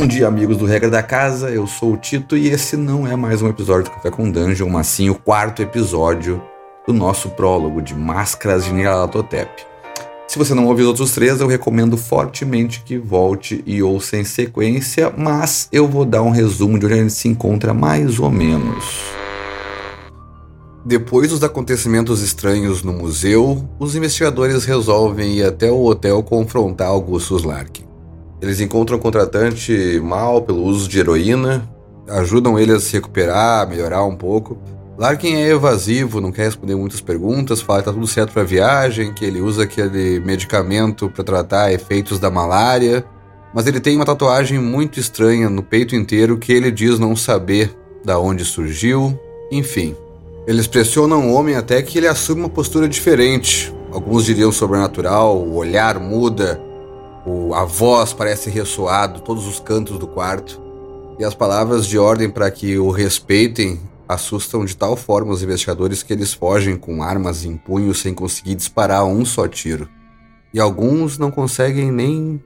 Bom dia, amigos do Regra da Casa. Eu sou o Tito e esse não é mais um episódio do Café com Dungeon, mas sim o quarto episódio do nosso prólogo de Máscaras de Nyarlathotep. Se você não ouviu os outros três, eu recomendo fortemente que volte e ouça em sequência, mas eu vou dar um resumo de onde a gente se encontra mais ou menos. Depois dos acontecimentos estranhos no museu, os investigadores resolvem ir até o hotel confrontar Augustus Larkin. Eles encontram o contratante mal pelo uso de heroína, ajudam ele a se recuperar, melhorar um pouco. Larkin é evasivo, não quer responder muitas perguntas, fala que tá tudo certo para a viagem, que ele usa aquele medicamento para tratar efeitos da malária, mas ele tem uma tatuagem muito estranha no peito inteiro que ele diz não saber da onde surgiu, enfim. Eles pressionam o homem até que ele assume uma postura diferente. Alguns diriam sobrenatural, o olhar muda, o, a voz parece ressoar de todos os cantos do quarto. E as palavras de ordem para que o respeitem assustam de tal forma os investigadores que eles fogem com armas em punho sem conseguir disparar um só tiro. E alguns não conseguem nem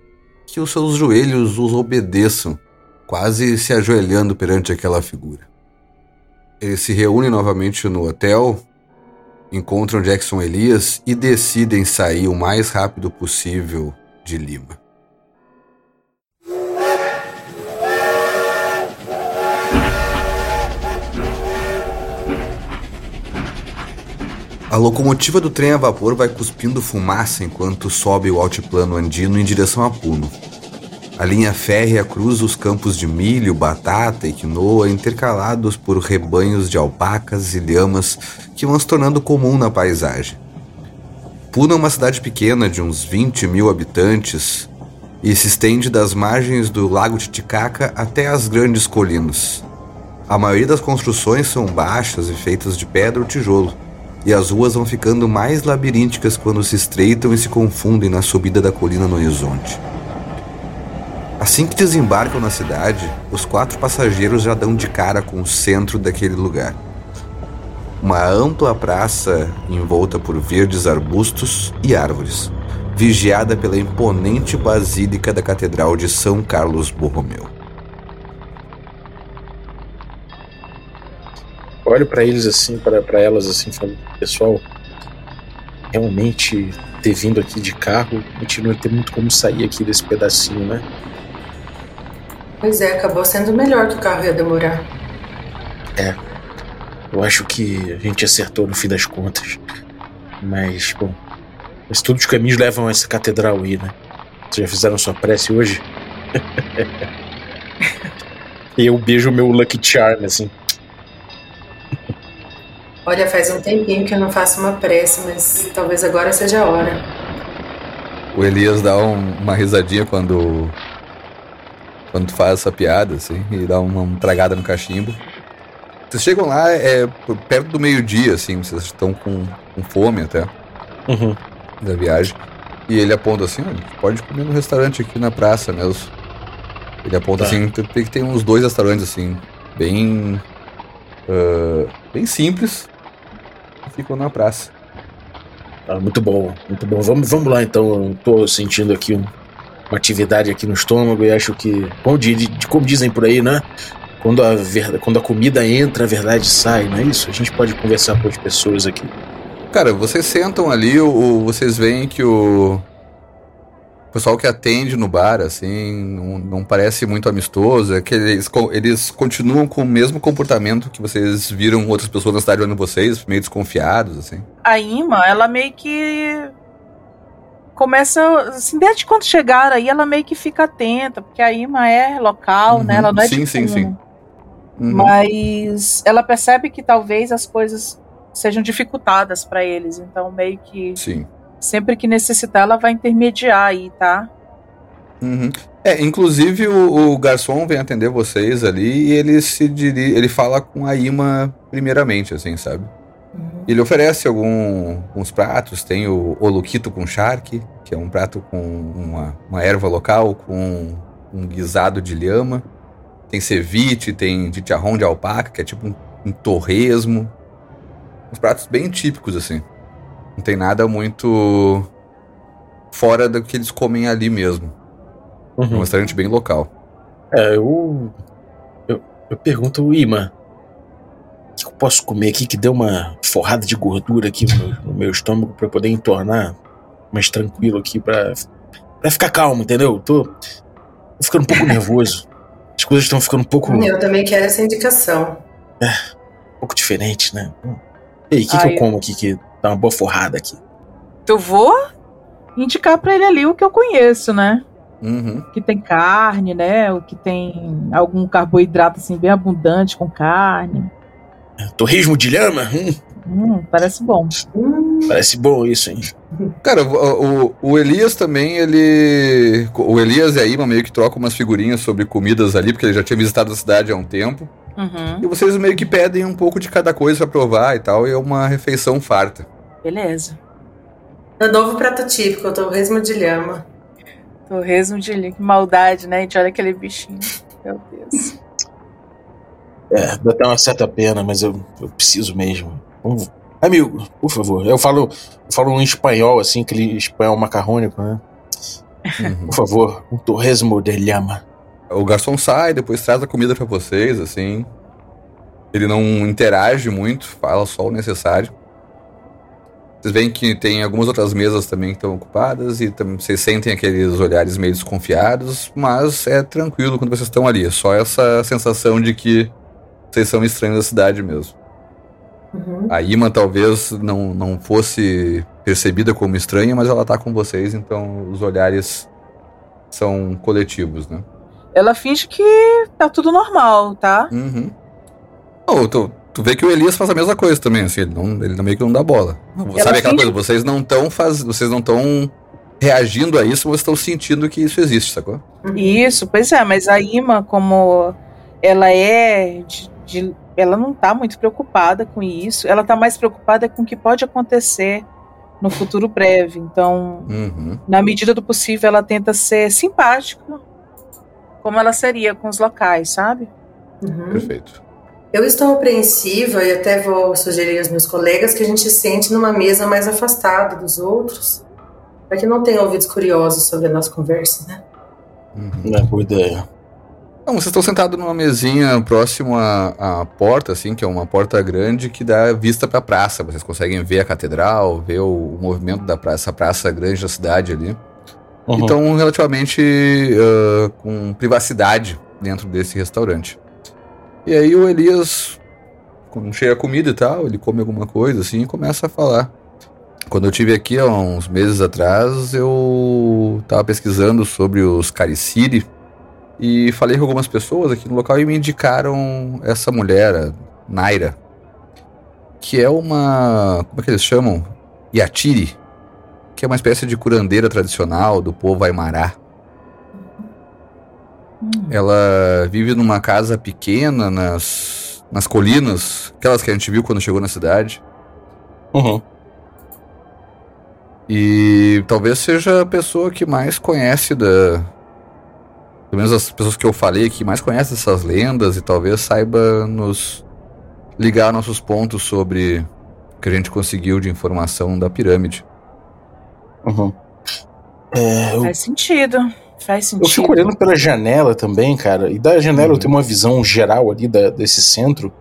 que os seus joelhos os obedeçam, quase se ajoelhando perante aquela figura. Eles se reúnem novamente no hotel, encontram Jackson Elias e decidem sair o mais rápido possível de Lima. A locomotiva do trem a vapor vai cuspindo fumaça enquanto sobe o altiplano andino em direção a Puno. A linha férrea cruza os campos de milho, batata e quinoa intercalados por rebanhos de alpacas e lhamas que vão se tornando comum na paisagem. Puno é uma cidade pequena de uns 20 mil habitantes e se estende das margens do lago Titicaca até as grandes colinas. A maioria das construções são baixas e feitas de pedra ou tijolo, e as ruas vão ficando mais labirínticas quando se estreitam e se confundem na subida da colina no horizonte. Assim que desembarcam na cidade, os quatro passageiros já dão de cara com o centro daquele lugar. Uma ampla praça envolta por verdes arbustos e árvores, vigiada pela imponente basílica da Catedral de São Carlos Borromeu. Olho para eles assim, para elas assim, falando, pessoal, realmente ter vindo aqui de carro, continua ter muito como sair aqui desse pedacinho, né? Pois é, acabou sendo melhor que o carro ia demorar. É. Eu acho que a gente acertou no fim das contas. Mas, bom. Mas todos os caminhos levam a essa catedral aí, né? Vocês já fizeram sua prece hoje? e eu beijo meu Lucky Charm, assim. Olha, faz um tempinho que eu não faço uma prece, mas talvez agora seja a hora. O Elias dá um, uma risadinha quando quando faz essa piada, assim, e dá uma, uma tragada no cachimbo. Vocês chegam lá, é perto do meio-dia, assim, vocês estão com, com fome até. Uhum. Da viagem. E ele aponta assim, pode comer no restaurante aqui na praça mesmo. Ele aponta tá. assim, tem que ter uns dois restaurantes assim, bem. Uh, bem simples. Ficam na praça. Ah, muito bom, muito bom. Vamos, vamos lá então. Eu tô sentindo aqui um, uma atividade aqui no estômago e acho que, como, como dizem por aí, né? Quando a, verdade, quando a comida entra, a verdade sai, não é isso? A gente pode conversar com as pessoas aqui. Cara, vocês sentam ali, ou vocês veem que o pessoal que atende no bar, assim, não, não parece muito amistoso, é que eles, eles continuam com o mesmo comportamento que vocês viram outras pessoas na cidade olhando vocês, meio desconfiados, assim. A Ima, ela meio que começa, assim, desde quando chegaram aí, ela meio que fica atenta, porque a Ima é local, uhum. né? Ela não é sim, sim, sim. Uhum. Mas ela percebe que talvez as coisas sejam dificultadas para eles, então meio que sim. sempre que necessitar ela vai intermediar aí, tá? Uhum. É, inclusive o, o, garçom vem atender vocês ali e ele se dirige, ele fala com a Ima primeiramente, assim, sabe? Uhum. Ele oferece alguns pratos, tem o oluquito com charque, que é um prato com uma, uma erva local, com um guisado de lhama. Tem ceviche, tem chicharrão de alpaca, que é tipo um, um torresmo. Uns pratos bem típicos, assim. Não tem nada muito fora do que eles comem ali mesmo. Uhum. É um restaurante bem local. É, eu. Eu, eu pergunto, Ima, o que eu posso comer aqui que deu uma forrada de gordura aqui no, no meu estômago pra eu poder entornar mais tranquilo aqui pra, pra ficar calmo, entendeu? Tô, tô ficando um pouco nervoso. As coisas estão ficando um pouco, um Eu também quero essa indicação. pouco diferentes, né? E aí, o que, que eu como aqui que dá uma boa forrada aqui? Eu vou indicar pra ele ali o que eu conheço, né? Uhum. que tem carne, né? O que tem algum carboidrato assim bem abundante com carne. Torresmo de lhama? Hum, Hum, parece bom. Hum, parece bom isso, hein? Cara, o, o- o Elias também, ele. O Elias e a Ima meio que trocam umas figurinhas sobre comidas ali, porque ele já tinha visitado a cidade há um tempo. Uhum, E vocês meio que pedem um pouco de cada coisa pra provar e tal, e é uma refeição farta. beleza. é novo prato típico, o torresmo de lhama. Torresmo de linha. Que maldade, né? A gente olha aquele bichinho. Meu Deus. É, dá até uma certa pena, mas eu, eu preciso mesmo. Vamos- Amigo, por favor. Eu falo, eu falo em espanhol, assim, aquele espanhol macarrônico, né? Uhum. Por favor, um torresmo de llama. O garçom sai, depois traz a comida pra vocês, assim. Ele não interage muito, fala só o necessário. Vocês veem que tem algumas outras mesas também que estão ocupadas e vocês sentem aqueles olhares meio desconfiados, mas é tranquilo quando vocês estão ali. É só essa sensação de que vocês são estranhos da cidade mesmo. Uhum. A Ima talvez não, não fosse percebida como estranha, mas ela tá com vocês, então os olhares são coletivos, né? Ela finge que tá tudo normal, tá? Uhum. Oh, tu, tu vê que o Elias faz a mesma coisa também, assim, ele, não, ele meio que não dá bola. Sabe aquela finge- coisa, vocês não estão faz... vocês não estão reagindo a isso, vocês estão sentindo que isso existe, sacou? Isso, pois é, mas a Ima, como ela é de, de- ela não tá muito preocupada com isso. Ela tá mais preocupada com o que pode acontecer no futuro breve. Então, Uhum. na medida do possível, ela tenta ser simpática, como ela seria com os locais, sabe? Uhum. Perfeito. Eu estou apreensiva e até vou sugerir aos meus colegas que a gente sente numa mesa mais afastada dos outros, para que não tenham ouvidos curiosos sobre a nossa conversa, né? Uhum. Não é boa ideia. Não, vocês estão sentados numa mesinha próximo à, à porta, assim, que é uma porta grande que dá vista pra praça. Vocês conseguem ver a catedral, ver o, o movimento da praça, essa praça grande da cidade ali. Uhum. Então, relativamente ah, com privacidade dentro desse restaurante. E aí o Elias, quando chega a comida e tal, ele come alguma coisa assim e começa a falar. Quando eu tive aqui há uns meses atrás, eu tava pesquisando sobre os Cariciri e falei com algumas pessoas aqui no local e me indicaram essa mulher, a Naira, que é uma. Como é que eles chamam? Yatiri, que é uma espécie de curandeira tradicional do povo Aimará. Hum. Ela vive numa casa pequena nas, nas colinas, aquelas que a gente viu quando chegou na cidade. Uhum. E talvez seja a pessoa que mais conhece da. Pelo menos as pessoas que eu falei que mais conhecem essas lendas e talvez saiba nos ligar nossos pontos sobre o que a gente conseguiu de informação da pirâmide. Uhum. É, eu, Faz sentido. Faz eu sentido. fico olhando pela janela também, cara. E da janela Uhum. eu tenho uma visão geral ali da- desse centro.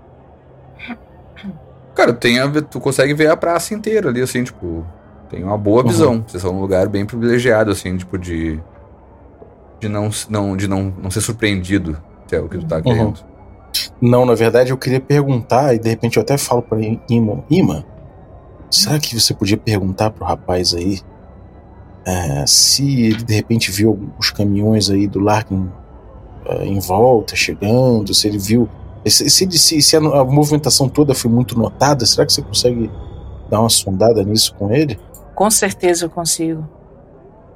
Cara, tem a, tu consegue ver a praça inteira ali, assim, tipo, tem uma boa Uhum. visão. Vocês são num lugar bem privilegiado, assim, tipo, de. De não, não, de não, não ser surpreendido, se é o que tu tá querendo. Não, na verdade eu queria perguntar, e de repente eu até falo pra Ima: Ima, será que você podia perguntar pro rapaz aí é, se ele de repente viu os caminhões aí do Larkin é, em volta, chegando, se ele viu. Se, se- se a, a movimentação toda foi muito notada, será que você consegue dar uma sondada nisso com ele? Com certeza eu consigo.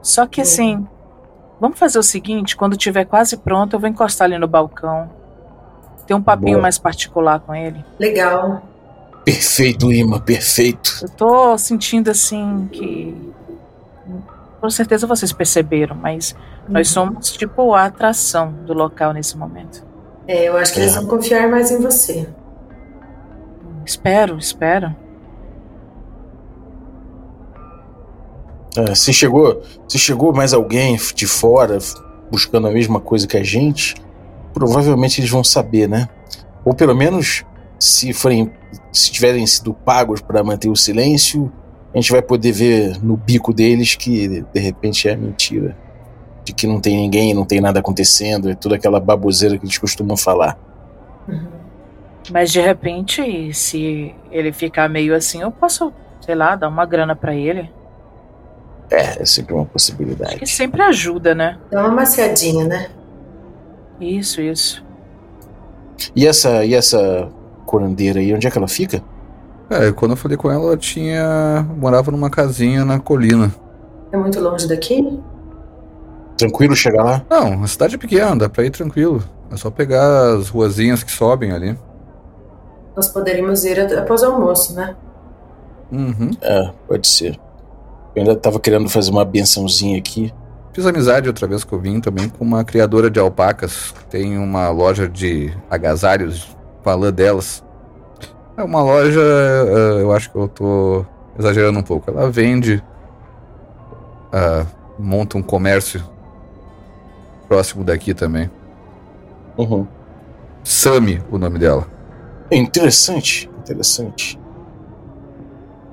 Só que assim, vamos fazer o seguinte: quando tiver quase pronto, eu vou encostar ali no balcão. Ter um papinho Boa. mais particular com ele. Legal. Perfeito, Ima, perfeito. Eu tô sentindo assim que. Com certeza vocês perceberam, mas nós somos tipo a atração do local nesse momento. É, eu acho que eles É. vão confiar mais em você. Espero, espero. É, se chegou, se chegou mais alguém de fora buscando a mesma coisa que a gente, provavelmente eles vão saber, né? Ou pelo menos, se forem, se tiverem sido pagos para manter o silêncio, a gente vai poder ver no bico deles que de repente é mentira. De que não tem ninguém, não tem nada acontecendo, é toda aquela baboseira que eles costumam falar. Uhum. Mas de repente, se ele ficar meio assim, eu posso, sei lá, dar uma grana para ele. É, é sempre uma possibilidade. Acho que sempre ajuda, né? Dá uma maciadinha, né? Isso, isso. E essa, e essa curandeira aí, onde é que ela fica? É, quando eu falei com ela, ela tinha. morava numa casinha na colina. É muito longe daqui? Tranquilo chegar lá? Não, a cidade é pequena, dá pra ir tranquilo. É só pegar as ruazinhas que sobem ali. Nós poderíamos ir após o almoço, né? Uhum. É, pode ser. Eu ainda tava querendo fazer uma bençãozinha aqui. Fiz amizade outra vez que eu vim também com uma criadora de alpacas. Tem uma loja de agasalhos, falando delas. É uma loja, uh, eu acho que eu tô exagerando um pouco. Ela vende, uh, monta um comércio próximo daqui também. Uhum. Sami, o nome dela. Interessante, interessante.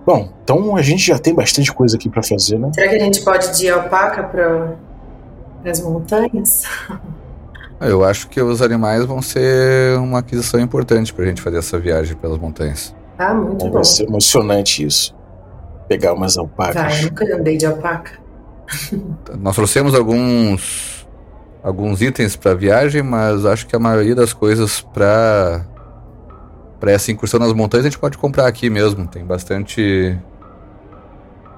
Bom, então a gente já tem bastante coisa aqui para fazer, né? Será que a gente pode ir de alpaca para as montanhas? Eu acho que os animais vão ser uma aquisição importante pra gente fazer essa viagem pelas montanhas. Ah, muito Vai bom. Vai ser emocionante isso. Pegar umas alpacas. Vai, eu nunca andei de alpaca. Nós trouxemos alguns alguns itens para viagem, mas acho que a maioria das coisas para para essa incursão nas montanhas a gente pode comprar aqui mesmo. Tem bastante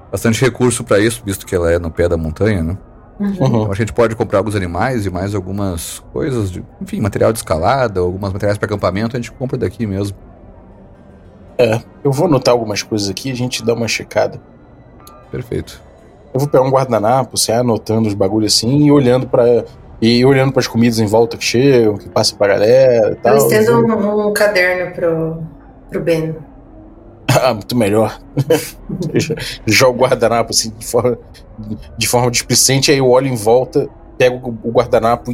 bastante recurso para isso, visto que ela é no pé da montanha, né? Uhum. Então a gente pode comprar alguns animais e mais algumas coisas, de, enfim, material de escalada, algumas materiais para acampamento, a gente compra daqui mesmo. É, eu vou anotar algumas coisas aqui e a gente dá uma checada. Perfeito. Eu vou pegar um guardanapo, você anotando os bagulhos assim e olhando para e olhando para as comidas em volta que chegam, que passa pra galera e tal. Eu estendo um, um caderno pro, pro Ben. Ah, muito melhor. Jogo o guardanapo assim de forma, de forma displicente, aí eu olho em volta, pego o guardanapo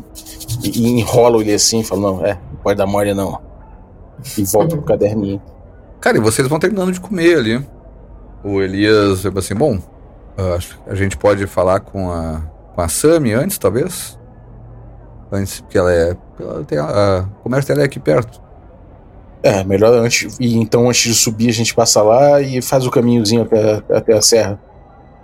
e, e enrolo ele assim e falo, não, é, não pode dar mole não. E volto pro caderninho. Cara, e vocês vão terminando de comer ali. O Elias assim, bom, acho que a gente pode falar com a, com a Sami antes, talvez? Antes, porque ela é. Ela tem a, a, o comércio dela é aqui perto. É, melhor antes. E então, antes de subir, a gente passa lá e faz o caminhozinho até, até a serra.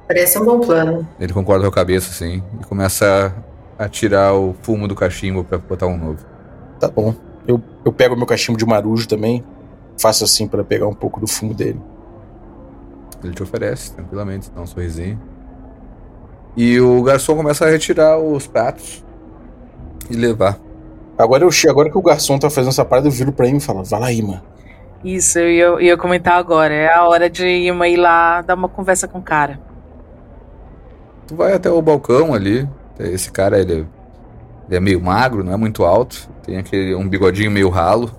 Parece um bom plano. Ele concorda com a cabeça, assim, e começa a, a tirar o fumo do cachimbo para botar um novo. Tá bom. Eu, eu pego meu cachimbo de marujo também, faço assim para pegar um pouco do fumo dele. Ele te oferece, tranquilamente, dá um sorrisinho. E o garçom começa a retirar os pratos e levar. Agora eu agora que o garçom tá fazendo essa parada, eu viro pra ele e falo, vai lá, Ima. Isso, eu ia, eu ia comentar agora. É a hora de Ima ir lá dar uma conversa com o cara. Tu vai até o balcão ali. Esse cara, ele, ele é meio magro, não é muito alto. Tem aquele um bigodinho meio ralo.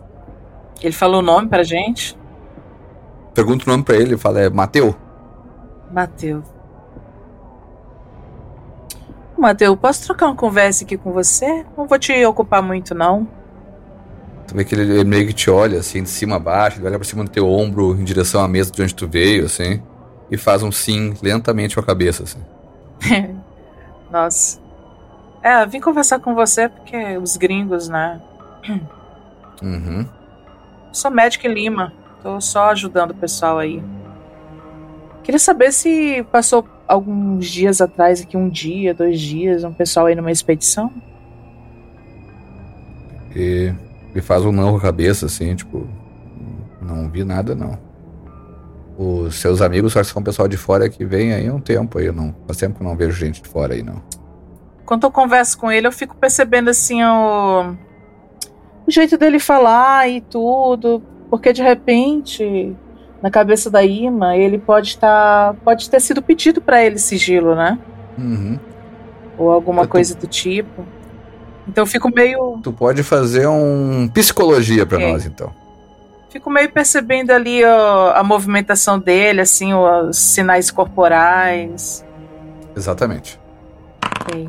Ele falou o nome pra gente? Pergunta o nome pra ele, fala, é Mateu. Mateu. Mateu, posso trocar uma conversa aqui com você? Não vou te ocupar muito, não. Tu vê que ele, ele meio que te olha, assim, de cima a baixo, ele olha pra cima do teu ombro em direção à mesa de onde tu veio, assim, e faz um sim lentamente com a cabeça, assim. Nossa. É, vim conversar com você porque os gringos, né? Uhum. Sou médico em Lima. Tô só ajudando o pessoal aí. Queria saber se passou alguns dias atrás, aqui um dia, dois dias, um pessoal aí numa expedição. E ele faz um não com a cabeça, assim, tipo, não vi nada, não. Os seus amigos só são pessoal de fora que vem aí há um tempo aí, não. Faz tempo que eu não vejo gente de fora aí, não. Quando eu converso com ele, eu fico percebendo, assim, o, o jeito dele falar e tudo, porque de repente na cabeça da Ima, ele pode estar. Tá, pode ter sido pedido para ele sigilo, né? Uhum. Ou alguma tô... coisa do tipo. Então eu fico meio. Tu pode fazer um psicologia para nós, então. Fico meio percebendo ali ó, a movimentação dele, assim, os sinais corporais. Exatamente. Ok.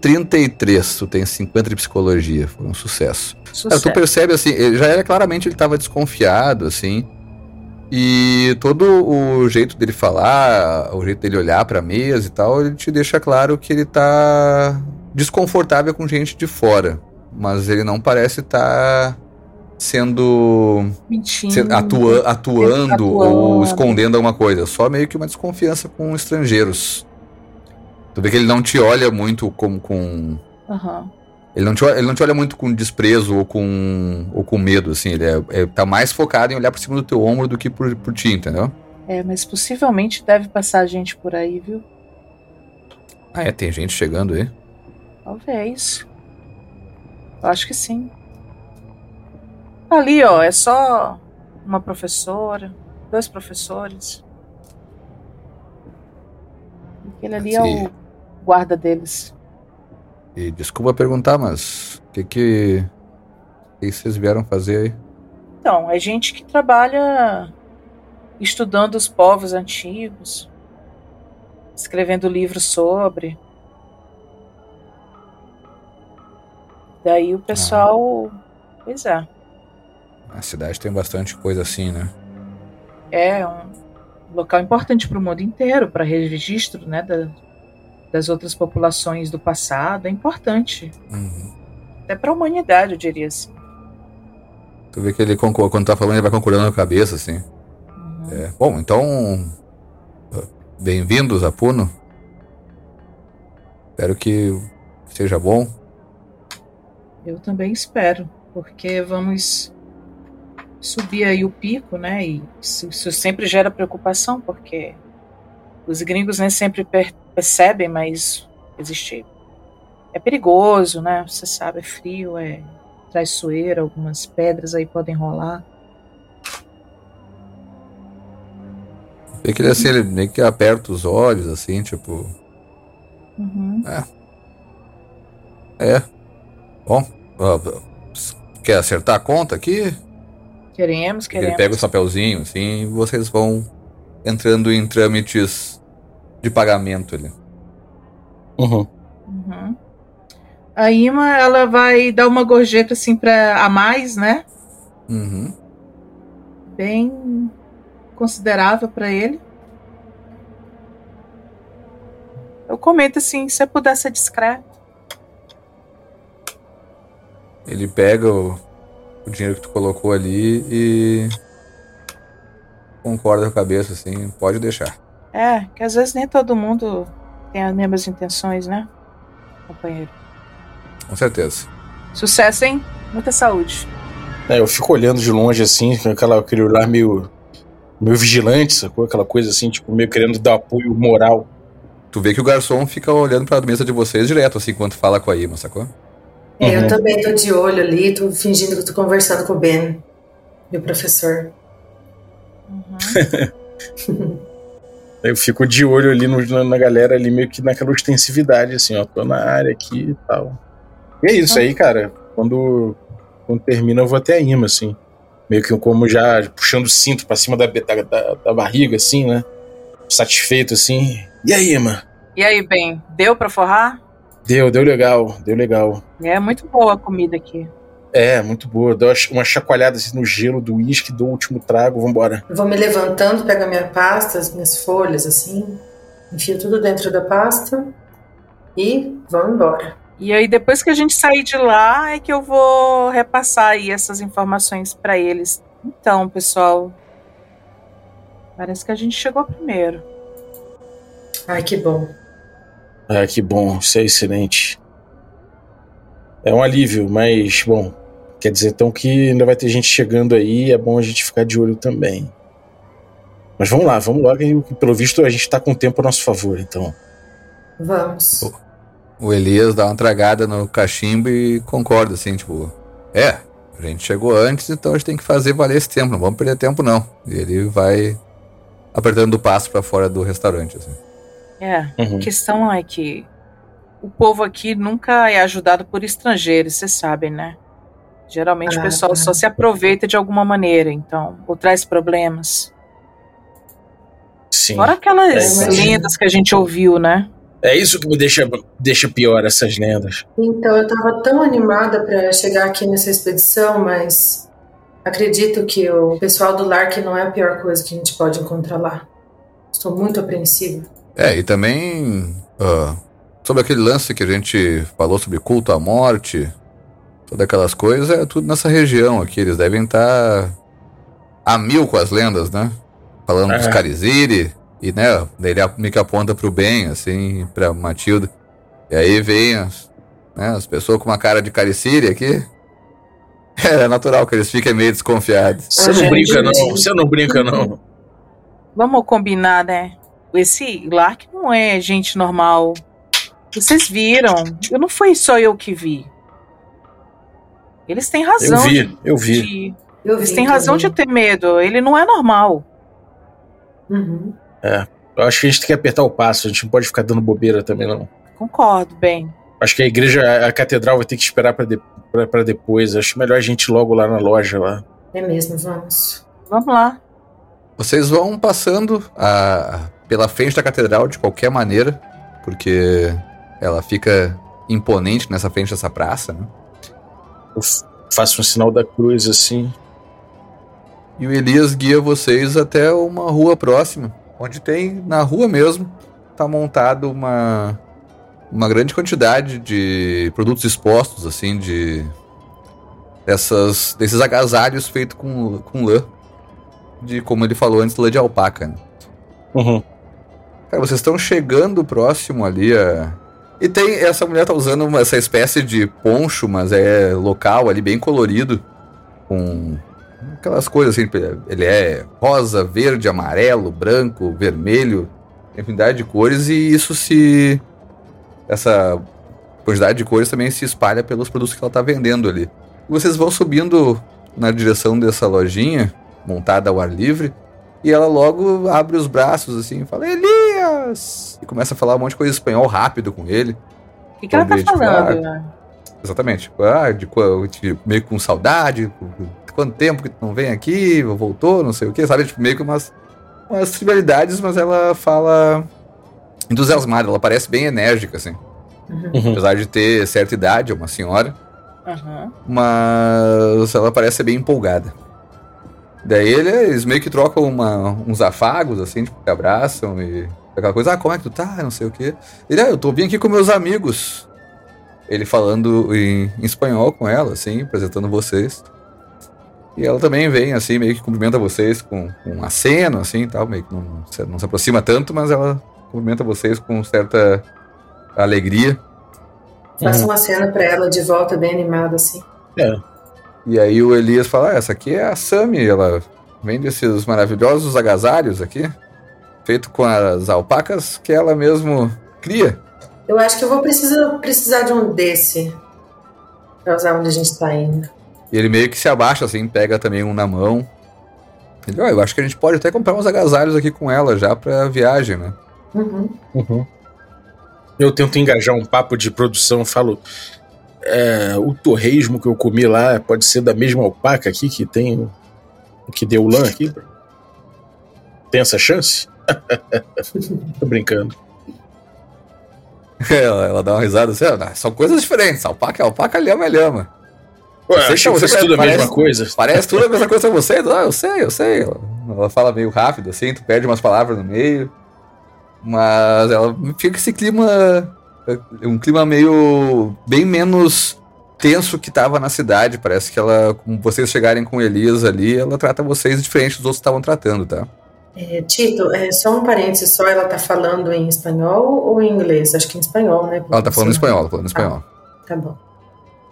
33, tu tem 50 de psicologia, foi um sucesso. Sucesso. Cara, tu percebe assim, ele já era claramente ele tava desconfiado, assim. E todo o jeito dele falar, o jeito dele olhar pra mesa e tal, ele te deixa claro que ele tá desconfortável com gente de fora. Mas ele não parece estar sendo. Mentindo. atua- atuando Atuando. ou escondendo alguma coisa. Só meio que uma desconfiança com estrangeiros. Tu vê que ele não te olha muito como com. Aham. Ele não, te, olha- ele não te olha muito com desprezo ou com, ou com medo, assim. Ele é, é- tá mais focado em olhar por cima do teu ombro do que por, por ti, entendeu? É, mas possivelmente deve passar gente por aí, viu? Ah, é, tem gente chegando aí. Talvez. Eu acho que sim. Ali, ó, é só uma professora, dois professores. Aquele ali é o guarda deles. E desculpa perguntar, mas o que que, que vocês vieram fazer aí? Então, é gente que trabalha estudando os povos antigos, escrevendo livros sobre. Daí o pessoal. Pois é. A cidade tem bastante coisa assim, né? É um local importante para o mundo inteiro, para registro né, da- das outras populações do passado. É importante. Uhum. Até para a humanidade, eu diria assim. Tu vê que ele concorda, quando tá falando, ele vai concordando com a cabeça, assim. Uhum. É. Bom, então. Bem-vindos a Puno. Espero que seja bom. Eu também espero, porque vamos subir aí o pico, né? E isso, sempre gera preocupação, porque os gringos nem sempre per- percebem, mas existe. É perigoso, né? Você sabe, é frio, é traiçoeira, algumas pedras aí podem rolar. Vê que ele assim, ele meio que aperta os olhos, assim, tipo. Uhum. É. Bom. ó, quer acertar a conta aqui? Queremos, Ele queremos. pega o chapeuzinho, assim, e vocês vão entrando em trâmites de pagamento ali. Uhum. Uhum. A Ima, ela vai dar uma gorjeta assim para a mais, né? Uhum. Bem considerável para ele. Eu comento assim, se você puder ser discreto. Ele pega o, o dinheiro que tu colocou ali e concorda com a cabeça, assim, pode deixar. É, que às vezes nem todo mundo tem as mesmas intenções, né? Companheiro. Com certeza. Sucesso, hein? Muita saúde. É, eu fico olhando de longe assim, com aquela, aquele olhar meio, meio vigilante, sacou? Aquela coisa assim, tipo, meio querendo dar apoio moral. Tu vê que o garçom fica olhando pra mesa de vocês direto, assim, enquanto fala com a Ima, sacou? É, Eu Uhum. também tô de olho ali, tô fingindo que eu tô conversando com o Ben, meu professor. Uhum. Eu fico de olho ali no- na, galera ali, meio que naquela ostensividade, assim, ó, tô na área aqui e tal. E é isso aí, cara. Quando, quando termina, eu vou até a Ima, assim. Meio que como já puxando o cinto pra cima da, da, da, barriga, assim, né? Satisfeito, assim. E aí, Ima? E aí, bem, deu pra forrar? Deu, deu legal, deu legal. É muito boa a comida aqui. É, muito boa. Dou uma chacoalhada assim, no gelo do uísque, dou o último trago, vambora. Eu vou me levantando, pego a minha pasta, as minhas folhas, assim, enfio tudo dentro da pasta e vamos embora. E aí, depois que a gente sair de lá, é que eu vou repassar aí essas informações pra eles. Então, pessoal, parece que a gente chegou primeiro. Ai, que bom. Ah, que bom, isso é excelente. É um alívio, mas, bom, quer dizer então que ainda vai ter gente chegando aí, é bom a gente ficar de olho também. Mas vamos lá, vamos que pelo visto a gente tá com o tempo a nosso favor, então. Vamos. O Elias dá uma tragada no cachimbo e concorda, assim, tipo, é, a gente chegou antes, então a gente tem que fazer valer esse tempo, não vamos perder tempo não. E ele vai apertando o passo pra fora do restaurante, assim. É, Uhum. a questão é que o povo aqui nunca é ajudado por estrangeiros, vocês sabem, né? Geralmente o Ah, pessoal tá. só se aproveita de alguma maneira, então, ou traz problemas. Sim. Fora aquelas É, lendas que a gente ouviu, né? É isso que me deixa, deixa pior, essas lendas. Então, eu tava tão animada para chegar aqui nessa expedição, mas acredito que o pessoal do Lark não é a pior coisa que a gente pode encontrar lá. Estou muito apreensiva. É, e também uh, sobre aquele lance que a gente falou sobre culto à morte, todas aquelas coisas, é tudo nessa região aqui. Eles devem estar a mil com as lendas, né? Falando É. dos Cariziri, e né, ele meio que aponta pro bem, assim, pra Matilda. E aí vem as, né, as pessoas com uma cara de Cariciri aqui. É natural que eles fiquem meio desconfiados. Você não brinca, não. Você não brinca, não. Vamos combinar, né? Esse Lark não é gente normal. Vocês viram? Eu não foi só eu que vi. Eles têm Eu razão vi, eu vi. de. Eu Eles vi têm razão de também. ter medo. Ele não é normal. Uhum. Eu acho que a gente tem que apertar o passo. A gente não pode ficar dando bobeira também, não. Concordo, bem. Acho que a igreja, a catedral vai ter que esperar pra, de, pra, pra depois. Acho melhor a gente ir logo lá na loja lá. É mesmo, vamos. Vamos lá. Vocês vão passando a, pela frente da catedral de qualquer maneira, porque ela fica imponente nessa frente dessa praça, né? Eu faço um sinal da cruz assim. E o Elias guia vocês até uma rua próxima, onde tem, na rua mesmo, tá montado uma, uma grande quantidade de produtos expostos, assim, de dessas, desses agasalhos feitos com, com lã, de, como ele falou antes, lã de alpaca, né? Uhum. Cara, vocês estão chegando próximo ali a. E tem. Essa mulher tá usando uma- essa espécie de poncho, mas é local ali, bem colorido. Com aquelas coisas assim. Ele é rosa, verde, amarelo, branco, vermelho. Infinidade de cores e isso se. Essa quantidade de cores também se espalha pelos produtos que ela tá vendendo ali. Vocês vão subindo na direção dessa lojinha, montada ao ar livre. E ela logo abre os braços assim e fala: E começa a falar um monte de coisa em espanhol rápido com ele. O que, que ela tá tipo, falando? Exatamente. Tipo, ah, de, de- meio com saudade. Quanto tempo que tu não vem aqui? Voltou, não sei o que, sabe? Tipo, meio que umas, umas trivialidades, mas ela fala entusiasmada. Ela parece bem enérgica, assim. Uhum. Uhum. Apesar de ter certa idade, é uma senhora. Aham. mas ela parece ser bem empolgada. Daí ele- eles meio que trocam uma- uns afagos, assim, tipo, que abraçam e aquela coisa, ah, como é que tu tá? Não sei o quê. Ele, ah, eu tô bem aqui com meus amigos. Ele falando em, em espanhol com ela, assim, apresentando vocês. E ela também vem, assim, meio que cumprimenta vocês com, com um aceno, assim, tal, meio que não, se- não se aproxima tanto, mas ela cumprimenta vocês com certa alegria. Faça uma cena pra ela de volta, bem animada, assim. É. E aí o Elias fala, ah, essa aqui é a Sami, ela vende esses maravilhosos agasalhos aqui, feito com as alpacas que ela mesmo cria. Eu acho que eu vou precisar, precisar de um desse pra usar onde a gente tá indo. E ele meio que se abaixa assim, pega também um na mão. Ele, ó, eu acho que a gente pode até comprar uns agasalhos aqui com ela já pra viagem, né? Uhum. Uhum. Eu tento engajar um papo de produção, falo. é, o torresmo que eu comi lá pode ser da mesma alpaca aqui que tem que deu lã aqui? Tem essa chance? Tô brincando. ela, ela dá uma risada assim, ah, são coisas diferentes, alpaca é alpaca, lhama é lhama. Ué, Você achei que você tudo a parece- mesma coisa. Parece tudo a mesma coisa pra você, ah, eu sei, eu sei. Ela, fala meio rápido assim, tu perde umas palavras no meio. Mas ela fica esse clima. Um clima meio. bem menos tenso que tava na cidade. Parece que ela, como vocês chegarem com Elias ali, ela trata vocês diferente dos outros que estavam tratando, tá? É, Tito, é, só um parênteses só, ela tá falando em espanhol ou em inglês? Acho que em espanhol, né? Ela tá falando Sim. espanhol, tá falando espanhol. Tá bom.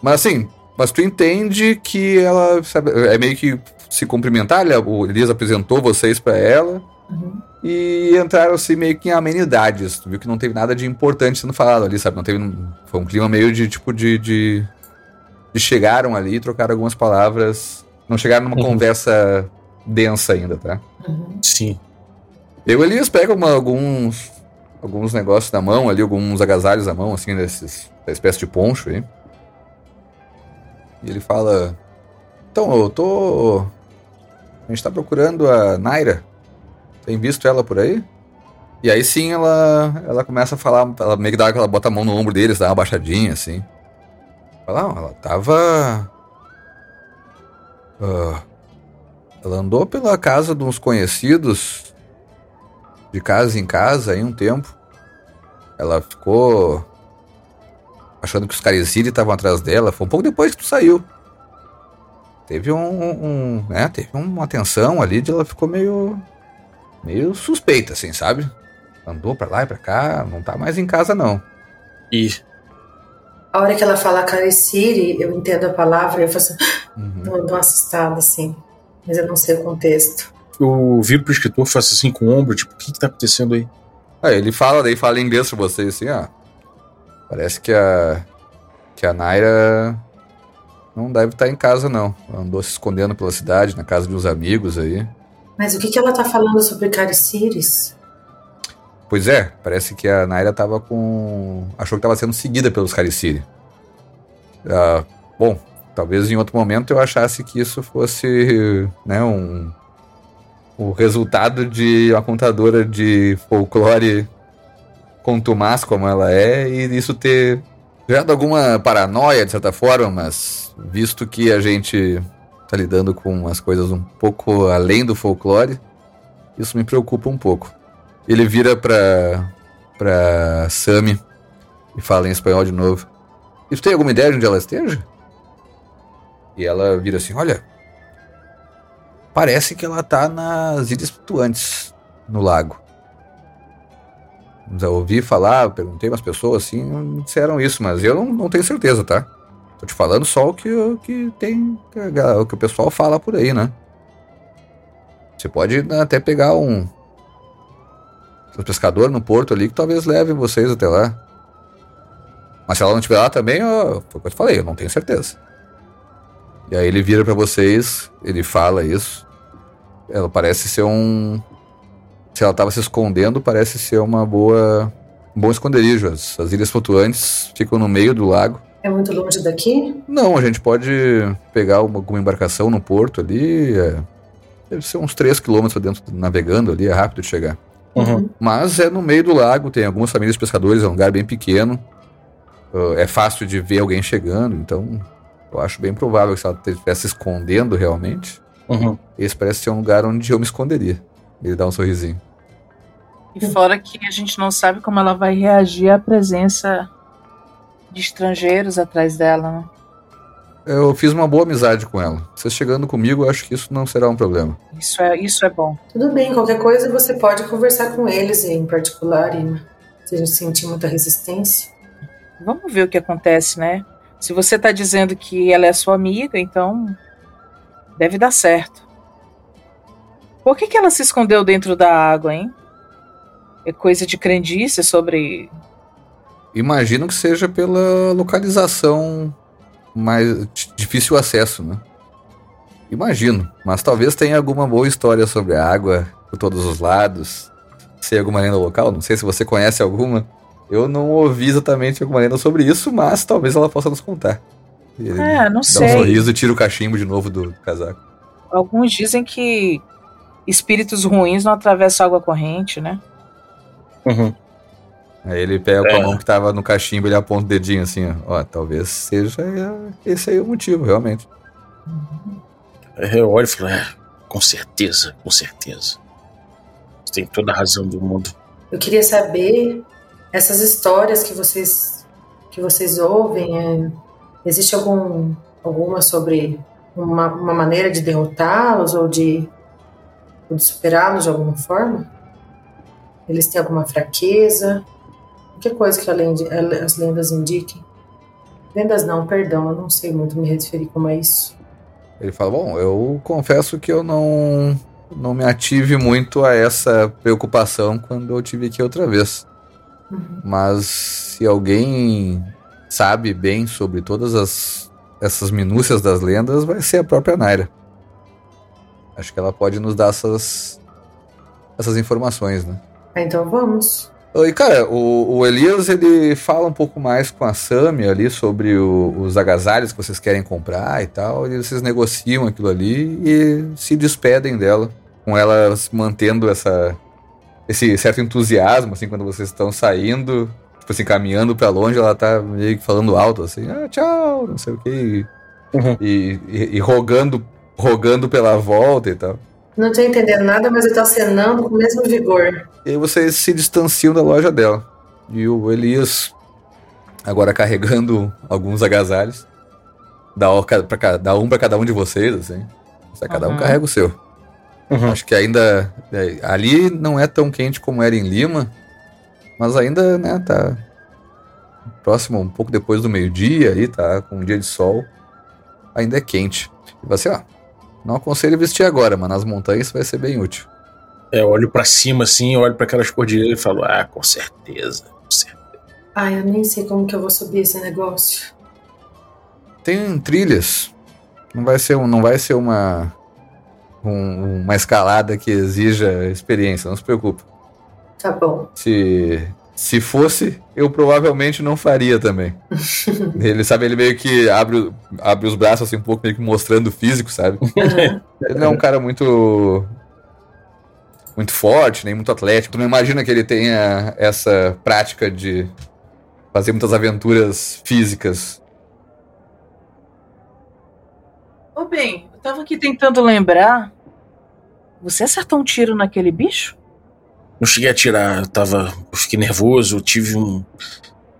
Mas assim, mas tu entende que ela sabe, é meio que se cumprimentar, né? o Elias apresentou vocês pra ela. Uhum. E entraram assim meio que em amenidades. Tu viu que não teve nada de importante sendo falado ali, sabe? Não teve. Foi um clima meio de tipo de. de, de chegaram ali trocaram algumas palavras. Não chegaram numa Uhum. conversa densa ainda, tá? Uhum. Sim. Eu e o Elias pegam uma- alguns. alguns negócios na mão ali, alguns agasalhos na mão, assim, desses. da espécie de poncho aí. E ele fala. Então, eu tô. A gente tá procurando a Naira. Tem visto ela por aí? E aí sim ela, ela começa a falar, ela meio que dá ela bota a mão no ombro deles, dá uma baixadinha assim. Fala, não, ela tava. Ah, ela andou pela casa de uns conhecidos, de casa em casa, aí um tempo. Ela ficou achando que os Cariziri estavam atrás dela. Foi um pouco depois que tu saiu. Teve um, um, né, teve uma tensão ali de ela ficou meio meio suspeita assim, sabe? Andou pra lá e pra cá, não tá mais em casa não. E A hora que ela fala Careciri, eu entendo a palavra e eu faço. Uhum. Uma assustada, assim. Mas eu não sei o contexto. eu viro pro escritor, faço assim com o ombro, tipo, o que que tá acontecendo aí? Aí ele fala, daí fala em inglês pra vocês assim, ó. Parece que a que a Naira não deve estar em casa não. Ela andou se escondendo pela cidade, na casa de uns amigos aí. Mas o que, que ela tá falando sobre Cariciris? Pois é, parece que a Naira tava com. achou que tava sendo seguida pelos Cariciri. Ah, bom, talvez em outro momento eu achasse que isso fosse, né, um. o resultado de uma contadora de folclore contumaz como ela é, e isso ter gerado alguma paranoia, de certa forma, mas visto que a gente tá lidando com umas coisas um pouco além do folclore, isso me preocupa um pouco. Ele vira pra, pra Sammy e fala em espanhol de novo. Tu tem alguma ideia de onde ela esteja? E ela vira assim, olha. Parece que ela tá nas Ilhas Flutuantes, no lago. Já ouvi falar, perguntei umas pessoas assim, disseram isso, mas eu não, não tenho certeza, tá? Tô te falando só o que, o que tem. O que o pessoal fala por aí, né? Você pode até pegar um. Um pescador no porto ali que talvez leve vocês até lá. Mas se ela não estiver lá também, foi o que eu te falei, eu não tenho certeza. E aí ele vira pra vocês, ele fala isso. Ela parece ser um. Se ela tava se escondendo, parece ser uma boa. Um bom esconderijo. As, as ilhas flutuantes ficam no meio do lago. É muito longe daqui? Não, a gente pode pegar uma, alguma embarcação no porto ali. É, deve ser uns 3 quilômetros dentro, navegando ali, é rápido de chegar. Uhum. Mas é no meio do lago, tem algumas famílias de pescadores, é um lugar bem pequeno. Uh, é fácil de ver alguém chegando, então eu acho bem provável que se ela estivesse se escondendo realmente, Uhum. esse parece ser um lugar onde eu me esconderia. Ele dá um sorrisinho. E fora que a gente não sabe como ela vai reagir à presença de estrangeiros atrás dela, né? Eu fiz uma boa amizade com ela. Você chegando comigo, eu acho que isso não será um problema. Isso é, isso é bom. Tudo bem, qualquer coisa você pode conversar com eles em particular, Ima. Se a gente sentir muita resistência. Vamos ver o que acontece, né? Se você tá dizendo que ela é sua amiga, então deve dar certo. Por que, que ela se escondeu dentro da água, hein? É coisa de crendice sobre. Imagino que seja pela localização mais difícil acesso, né? Imagino, mas talvez tenha alguma boa história sobre a água por todos os lados. Sei alguma lenda local, não sei se você conhece alguma. Eu não ouvi exatamente alguma lenda sobre isso, mas talvez ela possa nos contar. E ele É, não dá um sei. sorriso e tira o cachimbo de novo do casaco. Alguns dizem que espíritos ruins não atravessam água corrente, né? Uhum. Aí ele pega com É. a mão que tava no cachimbo, ele aponta o dedinho assim, ó. Ó, talvez seja esse aí o motivo, realmente. Aí Eu olho e falo, é, com certeza, com certeza. Você tem toda a razão do mundo. Eu queria saber essas histórias que vocês que vocês ouvem. é, existe algum alguma sobre uma, uma maneira de derrotá-los ou de, de superá-los de alguma forma? Eles têm alguma fraqueza? Qualquer coisa que além as lendas indiquem. Lendas não, perdão, eu não sei muito me referir como é isso. Ele fala: Bom, eu confesso que eu não, não me ative muito a essa preocupação quando eu tive aqui outra vez. Uhum. Mas se alguém sabe bem sobre todas as, essas minúcias das lendas, vai ser a própria Naira. Acho que ela pode nos dar essas, essas informações, né? Ah, então vamos. E, cara, o, o Elias, ele fala um pouco mais com a Sami ali sobre o- os agasalhos que vocês querem comprar e tal, e vocês negociam aquilo ali e se despedem dela, com ela mantendo essa, esse certo entusiasmo, assim, quando vocês estão saindo, tipo assim, caminhando pra longe, ela tá meio que falando alto, assim, ah, tchau, não sei o que, Uhum. e, e, e rogando, rogando pela volta e tal. Não tô entendendo nada, mas eu tô acenando com o mesmo vigor. E aí vocês se distanciam da loja dela. E o Elias, agora carregando alguns agasalhos, dá, o ca- pra ca- dá um pra cada um de vocês, assim. Cada um Uhum. carrega o seu. Uhum. Acho que ainda. é, ali não é tão quente como era em Lima, mas ainda, né, tá próximo, um pouco depois do meio-dia aí, tá? Com um dia de sol. Ainda é quente. E você, ó, não aconselho vestir agora, mas nas montanhas vai ser bem útil. É, eu olho pra cima assim, olho pra aquelas cordilheiras e falo, ah, com certeza, com certeza. Ai, eu nem sei como que eu vou subir esse negócio. Tem trilhas. Não vai ser, um- não vai ser uma, um- uma escalada que exija experiência, não se preocupe. Tá bom. Se, se fosse, eu provavelmente não faria também. ele, sabe, ele meio que abre, abre os braços assim um pouco, meio que mostrando o físico, sabe? Ele não é um cara muito. Muito forte, nem muito atlético. Tu não imagina que ele tenha essa prática de fazer muitas aventuras físicas. Ô, bem, eu tava aqui tentando lembrar. Você acertou um tiro naquele bicho? Não cheguei a atirar, eu tava. Eu fiquei nervoso, eu tive um,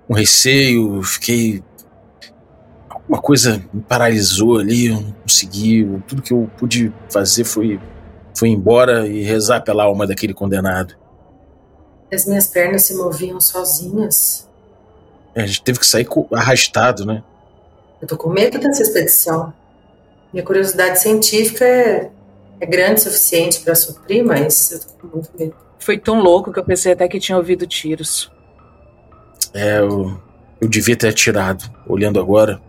um receio, fiquei. Alguma coisa me paralisou ali, eu não consegui. Tudo que eu pude fazer foi, foi embora e rezar pela alma daquele condenado. As minhas pernas se moviam sozinhas. É, a gente teve que sair arrastado, né? Eu tô com medo dessa expedição. Minha curiosidade científica é, é grande o suficiente para suprir, mas eu tô com muito medo. Foi tão louco que eu pensei até que tinha ouvido tiros. É, eu, eu devia ter atirado. Olhando agora,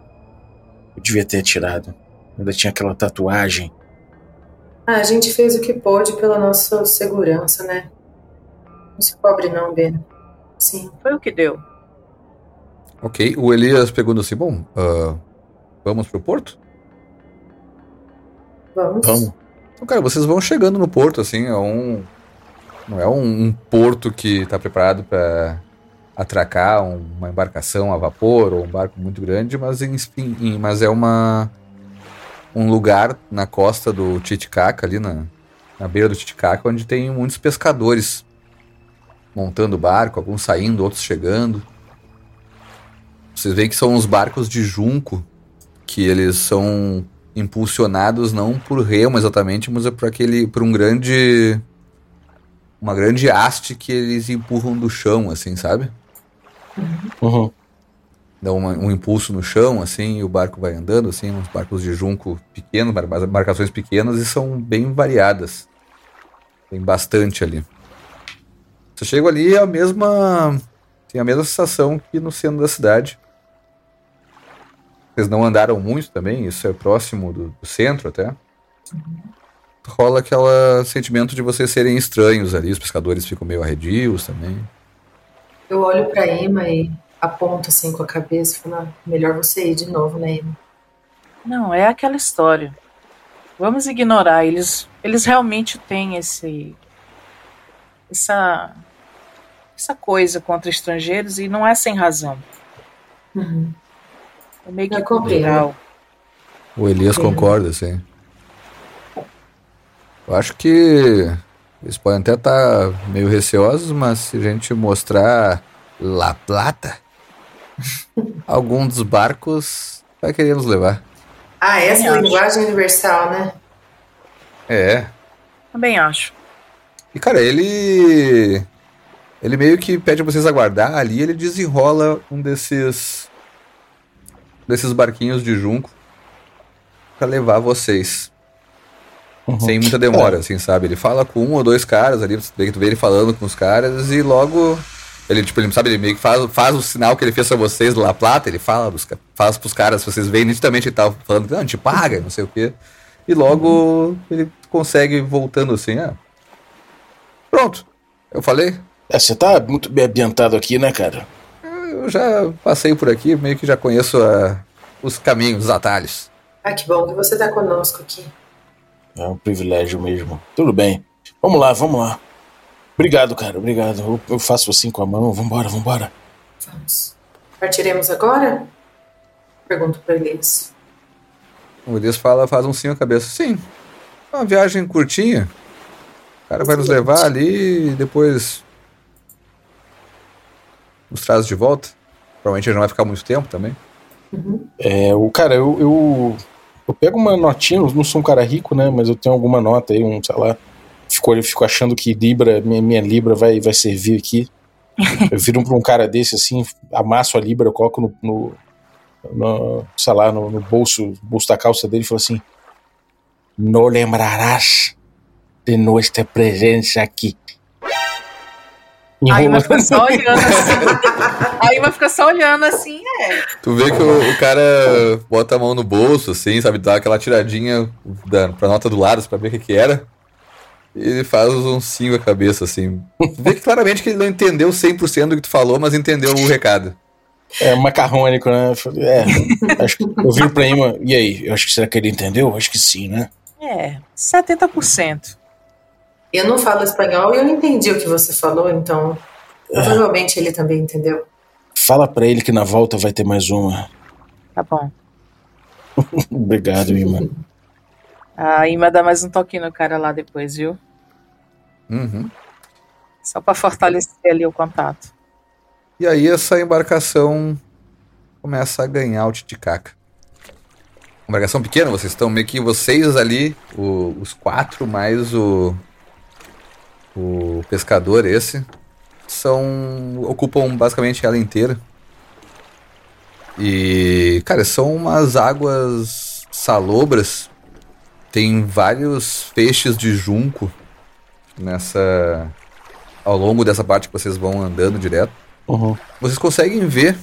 eu devia ter atirado. Ainda tinha aquela tatuagem. Ah, a gente fez o que pôde pela nossa segurança, né? Não se cobre não, Ben. Sim. Foi o que deu. Ok, o Elias pergunta assim: bom, ah, vamos pro porto? Vamos. Vamos. Então, cara, vocês vão chegando no porto, assim, é um. Não é um, um porto que tá preparado para atracar uma embarcação a vapor ou um barco muito grande, mas, enfim, em- mas é uma. Um lugar na costa do Titicaca, ali na, na beira do Titicaca, onde tem muitos pescadores montando barco, alguns saindo, outros chegando. Vocês veem que são uns barcos de junco, que eles são impulsionados não por remo exatamente, mas é por aquele por um grande uma grande haste que eles empurram do chão, assim, sabe? Uhum. Dá uma- um impulso no chão, assim, e o barco vai andando, assim, uns barcos de junco pequenos, bar- embarcações pequenas e são bem variadas. Tem bastante ali. Você chega ali é a mesma tem a mesma sensação que no centro da cidade. Vocês não andaram muito também, isso é próximo do, do centro até. Rola aquele sentimento de vocês serem estranhos ali, os pescadores ficam meio arredios também. Eu olho pra Emma e aponto assim com a cabeça e falo, "Ah, melhor você ir de novo, né, Emma? Não, é aquela história. Vamos ignorar. Eles, eles realmente têm esse. Essa. Essa coisa contra estrangeiros e não é sem razão. Uhum. É meio que cultural. O Elias concorda, sim. Eu acho que eles podem até estar meio receosos, mas se a gente mostrar La Plata, algum dos barcos vai querer nos levar. Ah, essa é a acho. linguagem universal, né? É. Também acho. E cara, ele. Ele meio que pede pra vocês aguardar ali, ele desenrola um desses. Desses barquinhos de junco pra levar vocês. Uhum. Sem muita demora, assim, sabe? Ele fala com um ou dois caras ali, você vê que tu vê ele falando com os caras e logo. Ele, tipo, ele sabe, ele meio que faz, faz o sinal que ele fez pra vocês lá Plata, ele fala, ca- faz pros caras, vocês veem nitidamente ele tá falando, não, a gente paga, não sei o quê. E logo ele consegue voltando assim, ah. Pronto. Eu falei, É, você tá muito bem ambientado aqui, né, cara? Eu já passei por aqui, meio que já conheço ah, os caminhos, os atalhos. Ah, que bom que você tá conosco aqui. É um privilégio mesmo. Tudo bem. Vamos lá, vamos lá. Obrigado, cara, obrigado. Eu, eu faço assim com a mão. Vambora, vambora. Vamos. Partiremos agora? Pergunto para Elias. O Elias fala, faz um sim a cabeça. Sim, uma viagem curtinha. O cara vai nos levar ali e depois nos traz de volta. Provavelmente ele não vai ficar muito tempo também. É, o cara, eu, eu, eu pego uma notinha, eu não sou um cara rico, né? Mas eu tenho alguma nota aí, um, sei lá. Fico, eu fico achando que Libra, minha, minha Libra vai, vai servir aqui. Eu viro pra um cara desse assim, amasso a Libra, eu coloco no, no, no sei lá, no, no bolso, bolso da calça dele e falo assim: Não lembrarás de nossa presença aqui. A Ima Enrolando. fica só olhando assim. A Ima fica só olhando assim, é. Tu vê que o, o cara bota a mão no bolso, assim, sabe? Dá aquela tiradinha da, pra nota do lado pra ver o que que era. E ele faz um sim com a cabeça, assim. Tu vê que claramente que ele não entendeu 100% do que tu falou, mas entendeu o recado. É macarrônico, né? É, acho que eu viro pra Ima, e aí? Eu acho que será que ele entendeu? Acho que sim, né? É, 70%. Eu não falo espanhol e eu não entendi o que você falou, então provavelmente ele também entendeu. Fala pra ele que na volta vai ter mais uma. Tá bom. Obrigado, Ima. A Ima dá mais um toquinho no cara lá depois, viu? Uhum. Só pra fortalecer ali o contato. E aí essa embarcação começa a ganhar o Titicaca. Embarcação pequena, vocês estão meio que vocês ali, o- os quatro mais o o pescador esse, são ocupam basicamente ela inteira. E, cara, são umas águas salobras. Tem vários feixes de junco nessa ao longo dessa parte que vocês vão andando direto. Uhum. Vocês conseguem ver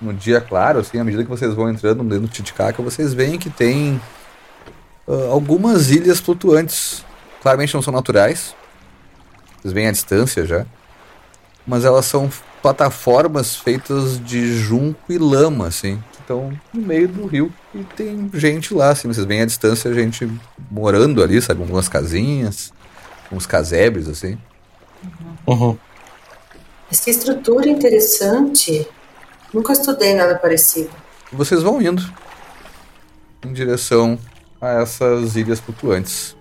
no dia claro, assim, à medida que vocês vão entrando dentro do Titicaca, vocês veem que tem ah, algumas ilhas flutuantes. Claramente não são naturais. Vocês veem à distância já. Mas elas são plataformas feitas de junco e lama, assim. Então, no meio do rio. E tem gente lá, assim. Vocês veem à distância gente morando ali, sabe? Algumas casinhas, uns casebres, assim. Uhum. Mas que estrutura interessante. Nunca estudei nada parecido. E vocês vão indo em direção a essas ilhas flutuantes.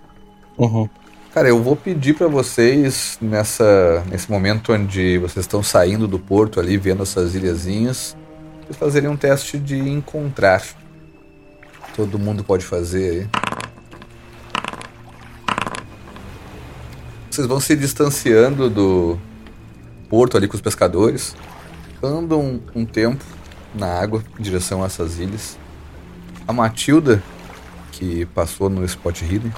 Uhum. Cara, eu vou pedir pra vocês nessa nesse momento onde vocês estão saindo do porto ali, vendo essas ilhazinhas, vocês fazerem um teste de encontrar. Todo mundo pode fazer aí. Vocês vão se distanciando do porto ali com os pescadores, andam um tempo na água em direção a essas ilhas. A Matilda, que passou no Spot Hidden,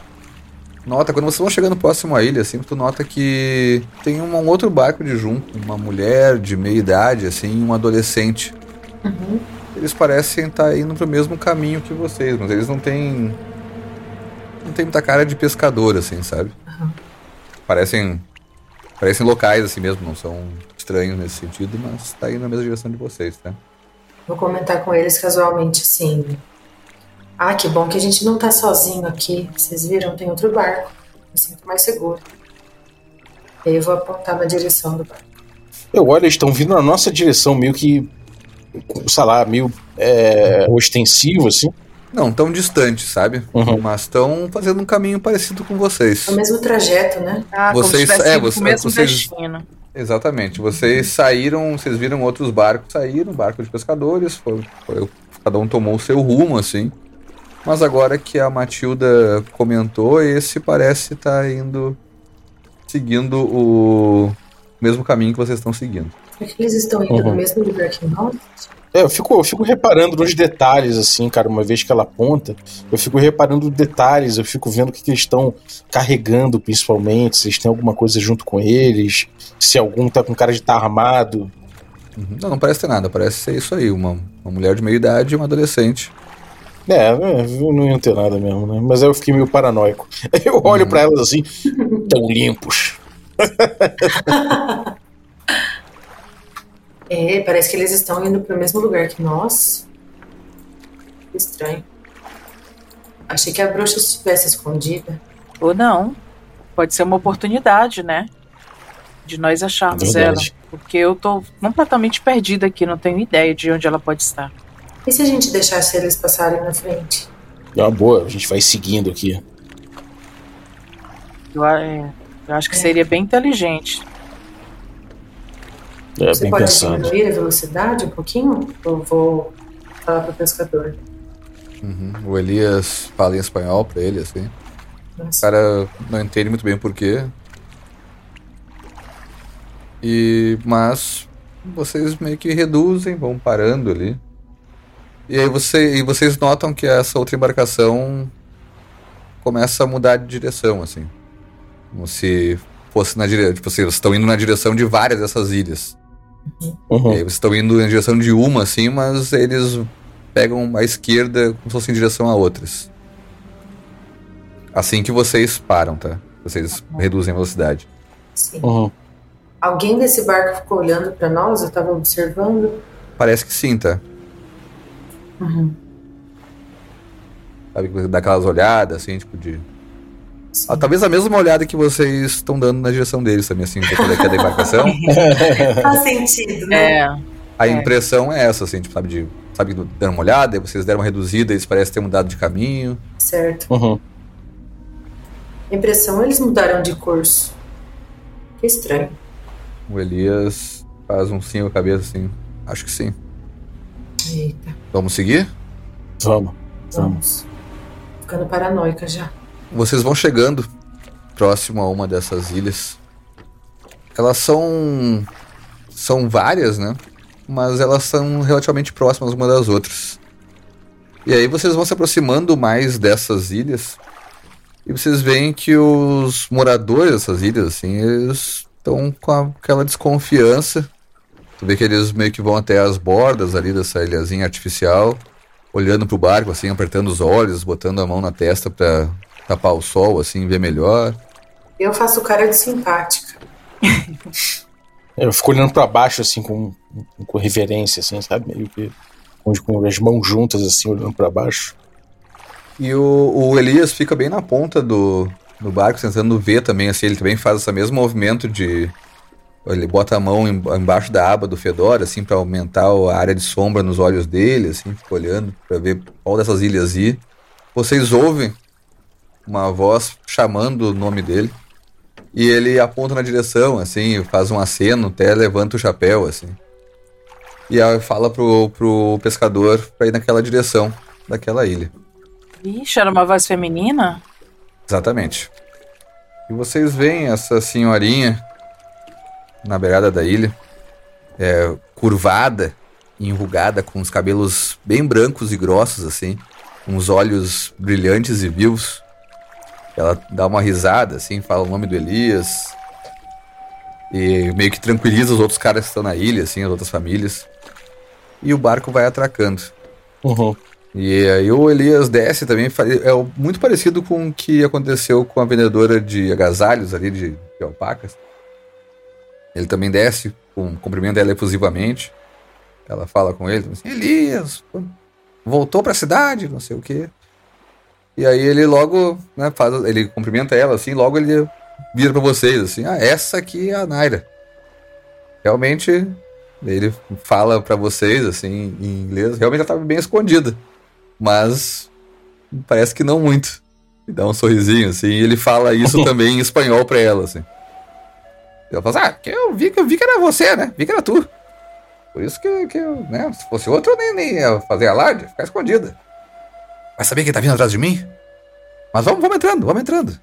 nota, quando vocês vão chegando próximo à ilha, assim, tu nota que tem um, um outro barco de junto, uma mulher de meia idade, assim, um adolescente. Eles parecem estar indo pro mesmo caminho que vocês, mas eles não têm. Não tem muita cara de pescador, assim, sabe? Parecem. Parecem locais assim mesmo, não são estranhos nesse sentido, mas tá indo na mesma direção de vocês, tá? Vou comentar com eles casualmente assim. Ah, que bom que a gente não tá sozinho aqui. Vocês viram? Tem outro barco. Me sinto mais seguro. E aí eu vou apontar na direção do barco. Eu olho, eles estão vindo na nossa direção, meio que, sei lá, meio é, ostensivo, assim. Não tão distantes, sabe? Uhum. Mas estão fazendo um caminho parecido com vocês. É o mesmo trajeto, né? Ah, Vocês- como se é, você- mesmo vocês- destino. Exatamente. Vocês saíram, vocês viram outros barcos saíram, barco de pescadores, foi, foi- cada um tomou o seu rumo, assim. Mas agora que a Matilda comentou, esse parece estar indo seguindo o mesmo caminho que vocês estão seguindo. É que eles estão indo Uhum. no mesmo lugar que nós? É, eu fico, eu fico reparando nos detalhes, assim, cara, uma vez que ela aponta, eu fico reparando detalhes, eu fico vendo o que, que eles estão carregando, principalmente, se eles têm alguma coisa junto com eles, se algum tá com cara de estar armado. Uhum. Não, não parece ter nada, parece ser isso aí, uma, uma mulher de meia idade e uma adolescente. É, é, eu não ia ter nada mesmo, né? Mas aí eu fiquei meio paranoico. Eu olho pra elas assim, tão limpos. É, parece que eles estão indo para o mesmo lugar que nós. Estranho. Achei que a bruxa estivesse escondida. Ou não. Pode ser uma oportunidade, né? de nós acharmos Verdade. ela. Porque eu tô completamente perdida aqui, não tenho ideia de onde ela pode estar. E se a gente deixasse eles passarem na frente? É uma boa, a gente vai seguindo aqui. Eu, eu acho que seria bem inteligente. É, Você bem pode pensado. diminuir a velocidade um pouquinho? Eu vou falar pro pescador. Uhum. O Elias fala em espanhol pra ele, assim. O Nossa. cara não entende muito bem o porquê. E, mas vocês meio que reduzem, vão parando ali. E aí você, e vocês notam que essa outra embarcação começa a mudar de direção, assim. Como se fosse na direção. Tipo, vocês estão indo na direção de várias dessas ilhas. E Uhum. aí vocês estão indo na direção de uma, assim, mas eles pegam a esquerda como se fossem em direção a outras. Assim que vocês param, tá? Vocês reduzem a velocidade. Sim. Uhum. Alguém desse barco ficou olhando pra nós? Eu tava observando. Parece que sim, tá? Uhum. Sabe, que você dá aquelas olhadas, assim, tipo de. Ah, talvez a mesma olhada que vocês estão dando na direção deles também, assim, é que é da embarcação. Faz sentido, né? É, A É. impressão é essa, assim, tipo, sabe, de. Sabe, deram uma olhada, vocês deram uma reduzida, eles parecem ter mudado de caminho. Certo. Uhum. Impressão, eles mudaram de curso. Que estranho. O Elias faz um sim com a cabeça, assim. Acho que sim. Eita, Vamos seguir? Vamos. Vamos. Ficando paranoica já. Vocês vão chegando próximo a uma dessas ilhas. Elas são são várias, né? Mas elas são relativamente próximas uma das outras. E aí vocês vão se aproximando mais dessas ilhas e vocês veem que os moradores dessas ilhas, assim, eles estão com a- aquela desconfiança. Tu vê que eles meio que vão até as bordas ali dessa ilhazinha artificial, olhando pro barco, assim, apertando os olhos, botando a mão na testa pra tapar o sol, assim, ver melhor. Eu faço cara de simpática. Eu fico olhando pra baixo, assim, com, com reverência, assim, sabe? Meio que com, com as mãos juntas, assim, olhando pra baixo. E o, o Elias fica bem na ponta do, do barco, tentando ver também, assim, ele também faz esse mesmo movimento de... Ele bota a mão em- embaixo da aba do Fedora, assim, pra aumentar a área de sombra nos olhos dele, assim, fica olhando pra ver qual dessas ilhas ir. Vocês ouvem uma voz chamando o nome dele. E ele aponta na direção, assim, faz um aceno, até levanta o chapéu, assim. E aí fala pro, pro pescador pra ir naquela direção daquela ilha. Ixi, era uma voz feminina? Exatamente. E vocês veem essa senhorinha na beirada da ilha, é, curvada, enrugada, com os cabelos bem brancos e grossos, assim, com os olhos brilhantes e vivos. Ela dá uma risada, assim, fala o nome do Elias. E meio que tranquiliza os outros caras que estão na ilha, assim, as outras famílias. E o barco vai atracando. Uhum. E aí o Elias desce também, é muito parecido com o que aconteceu com a vendedora de agasalhos ali, de, de alpacas. Ele também desce, com, cumprimenta ela efusivamente. Ela fala com ele, assim, Elias, voltou pra cidade, não sei o quê. E aí ele logo, né, faz, ele cumprimenta ela, assim, logo ele vira pra vocês, assim, ah, essa aqui é a Naira. Realmente, ele fala pra vocês, assim, em inglês, realmente ela tava bem escondida. Mas parece que não muito. E dá um sorrisinho, assim, e ele fala isso também em espanhol pra ela, assim. Ela fala assim, ah, que eu vi, que eu vi que era você, né? Vi que era tu. Por isso que, que eu, né? Se fosse outro, eu nem, nem ia fazer alarde, ia ficar escondida. Vai saber quem tá vindo atrás de mim? Mas vamos, vamos entrando, vamos entrando.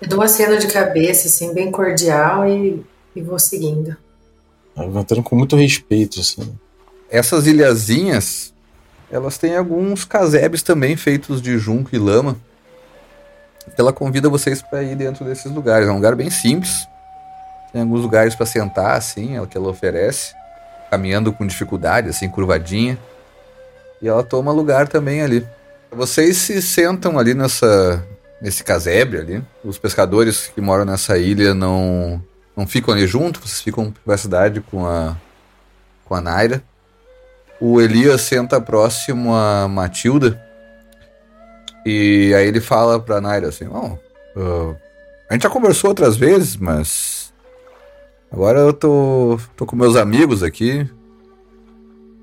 Eu dou uma cena de cabeça, assim, bem cordial e, e vou seguindo. Levantando com muito respeito, assim. Essas ilhazinhas, elas têm alguns casebres também feitos de junco e lama. Ela convida vocês para ir dentro desses lugares. É um lugar bem simples. Tem alguns lugares para sentar, assim, é o que ela oferece. Caminhando com dificuldade, assim, curvadinha. E ela toma lugar também ali. Vocês se sentam ali nessa, nesse casebre ali. Os pescadores que moram nessa ilha não, não ficam ali junto, vocês ficam em privacidade com a, com a Naira. O Elias senta próximo a Matilda. E aí ele fala pra Naira assim: Ó, ah, A gente já conversou outras vezes, mas. Agora eu tô, tô com meus amigos aqui.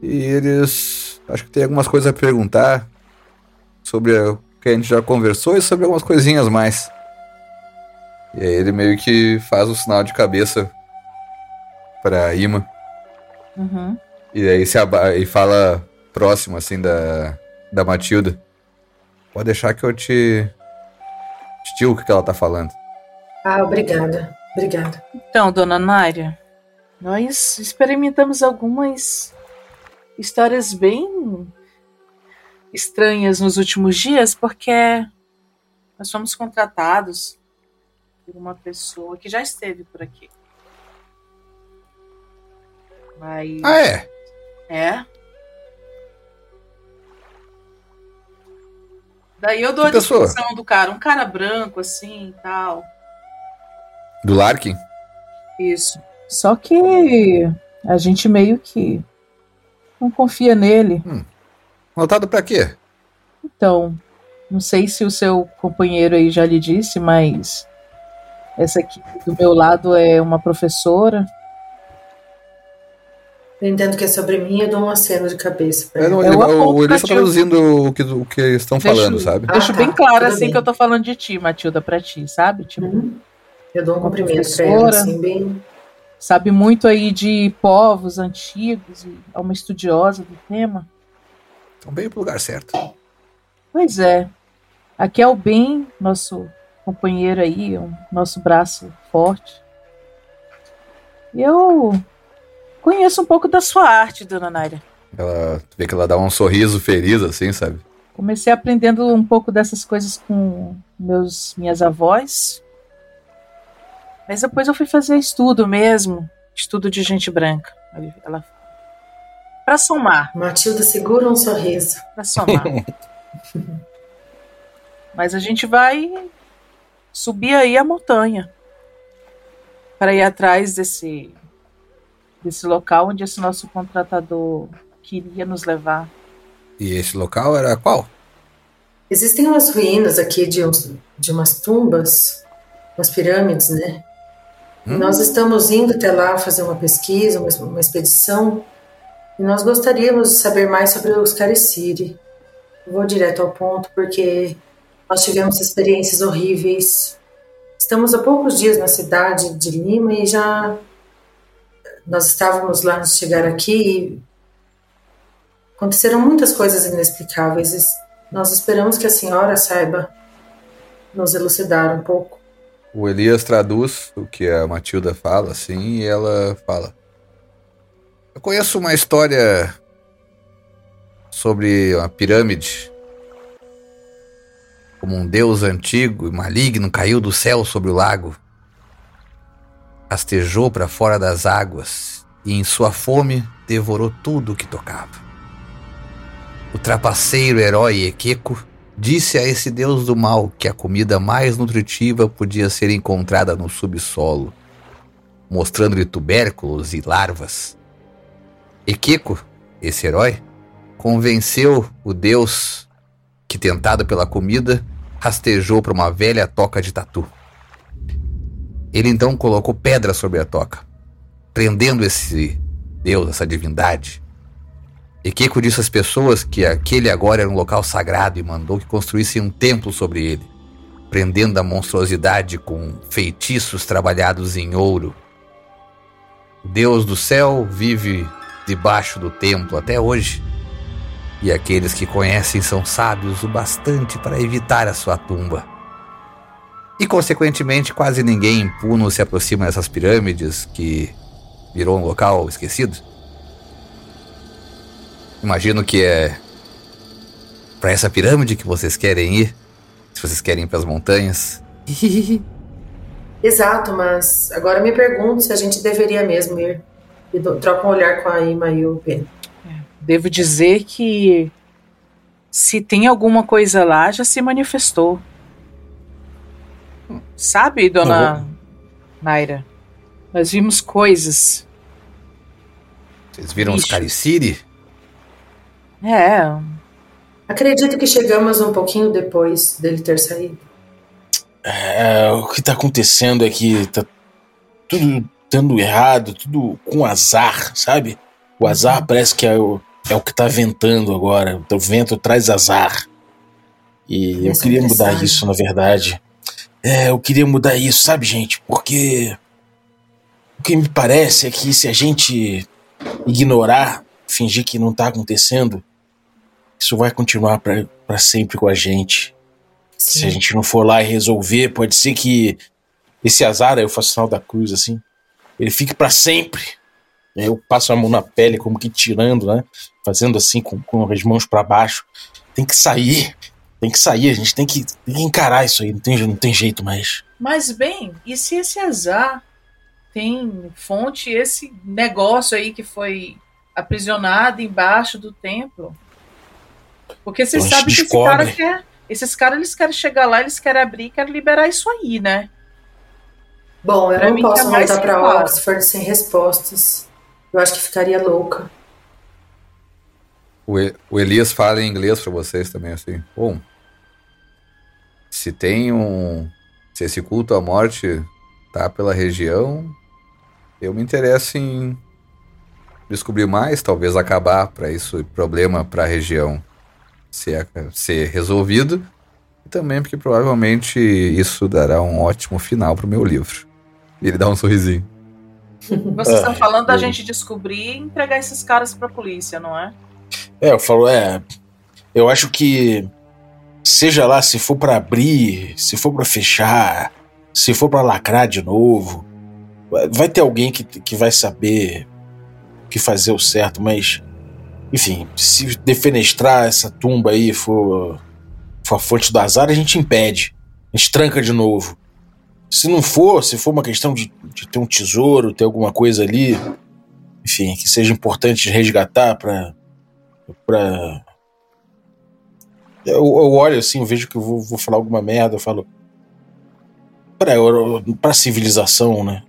E eles. Acho que tem algumas coisas a perguntar sobre o que a gente já conversou e sobre algumas coisinhas mais. E aí ele meio que faz o sinal de cabeça pra Ima. Uhum. E aí se aba e fala próximo, assim, da, da Matilda. Pode deixar que eu te. digo o que que ela tá falando. Ah, obrigada. Obrigada. Então, dona Nária, nós experimentamos algumas histórias bem estranhas nos últimos dias, porque nós fomos contratados por uma pessoa que já esteve por aqui. Mas. Ah, é? É. Daí eu dou Que a pessoa? descrição do cara, um cara branco assim e tal. Do Larkin? Isso. Só que a gente meio que não confia nele. Voltado pra quê? Então, não sei se o seu companheiro aí já lhe disse, mas essa aqui do meu lado é uma professora. Eu entendo que é sobre mim, eu dou um aceno de cabeça pra É, não, É ele, o o, pra traduzindo o que, o que estão Deixa falando, sabe? Ah, Deixo tá, bem claro assim bem. que eu tô falando de ti, Matilda, pra ti, sabe? Tipo, Uhum. Eu dou um cumprimento pra ela, assim, bem. sabe muito aí de povos antigos e é uma estudiosa do tema. Estão bem pro lugar certo. Pois é. Aqui é o Ben, nosso companheiro aí, o nosso braço forte. E eu conheço um pouco da sua arte, dona Naira. Ela vê que ela dá um sorriso feliz, assim, sabe? Comecei aprendendo um pouco dessas coisas com meus minhas avós. Mas depois eu fui fazer estudo mesmo, estudo de gente branca. Ela para somar, Matilda segura um sorriso. para somar. Mas a gente vai subir aí a montanha para ir atrás desse desse local onde esse nosso contratador queria nos levar. E esse local era qual? Existem umas ruínas aqui de, uns, de umas tumbas, umas pirâmides, né? Hum. Nós estamos indo até lá fazer uma pesquisa, uma, uma expedição, e nós gostaríamos de saber mais sobre os Cariciri. Vou direto ao ponto, porque nós tivemos experiências horríveis. Estamos há poucos dias na cidade de Lima e já nós estávamos lá antes de chegar aqui e aconteceram muitas coisas inexplicáveis. E Nós esperamos que a senhora saiba nos elucidar um pouco. O Elias traduz o que a Matilda fala, assim, e ela fala. Eu conheço uma história sobre uma pirâmide. Como um deus antigo e maligno caiu do céu sobre o lago. Rastejou para fora das águas e, em sua fome, devorou tudo o que tocava. O trapaceiro herói Ekeko disse a esse deus do mal que a comida mais nutritiva podia ser encontrada no subsolo, mostrando-lhe tubérculos e larvas. Ekeko, esse herói, convenceu o deus que, tentado pela comida, rastejou para uma velha toca de tatu. Ele então colocou pedra sobre a toca, prendendo esse deus, essa divindade. Ekeko disse às pessoas que aquele agora era um local sagrado e mandou que construíssem um templo sobre ele, prendendo a monstruosidade com feitiços trabalhados em ouro. O Deus do céu vive debaixo do templo até hoje, e aqueles que conhecem são sábios o bastante para evitar a sua tumba. E, consequentemente, quase ninguém em Puno se aproxima dessas pirâmides que virou um local esquecido. Imagino que é para essa pirâmide que vocês querem ir, se vocês querem ir para as montanhas. Exato, mas agora me pergunto se a gente deveria mesmo ir. E troca um olhar com a Ima e o Ben. Devo dizer que se tem alguma coisa lá, já se manifestou. Sabe, dona Naira? Nós vimos coisas. Vocês viram os. Cariciri? É, Acredito que chegamos um pouquinho depois dele ter saído. É, o que tá acontecendo é que tá tudo dando errado, tudo com azar, sabe? O azar uhum. parece que é o, é o que tá ventando agora. O vento traz azar. E eu queria mudar isso, na verdade. É, eu queria mudar isso, sabe, gente? Porque o que me parece é que se a gente ignorar, fingir que não tá acontecendo, isso vai continuar para sempre com a gente. Sim. Se a gente não for lá e resolver, pode ser que esse azar, eu faço sinal da cruz assim, ele fique para sempre. Eu passo a mão na pele, como que tirando, né? Fazendo assim, com, com as mãos para baixo. Tem que sair. Tem que sair, a gente tem que, tem que encarar isso aí, não tem, não tem jeito mais. Mas bem, e se esse azar tem fonte esse negócio aí que foi aprisionado embaixo do templo? Porque vocês então sabem que esse cara quer. Esses caras eles querem chegar lá, eles querem abrir, querem liberar isso aí, né? Bom, eu pra não posso tá voltar para Oxford sem respostas. Eu acho que ficaria louca. O, o Elias fala em inglês para vocês também, assim. Bom, se tem um. Se esse culto à morte tá pela região, eu me interesso em descobrir mais, talvez acabar para isso problema para a região ser, ser resolvido. E também porque provavelmente isso dará um ótimo final para o meu livro. E ele dá um sorrisinho. Vocês estão falando da gente descobrir e entregar esses caras para a polícia, não é? É, eu falo, é. Eu acho que seja lá se for para abrir, se for para fechar, se for para lacrar de novo, vai ter alguém que, que vai saber o que fazer o certo, mas enfim, se defenestrar essa tumba aí for, for a fonte do azar, a gente impede, a gente tranca de novo. Se não for, se for uma questão de, de ter um tesouro, ter alguma coisa ali, enfim, que seja importante resgatar para eu, eu, olho assim, eu vejo que eu vou, vou falar alguma merda, eu falo. Pra, pra civilização, né?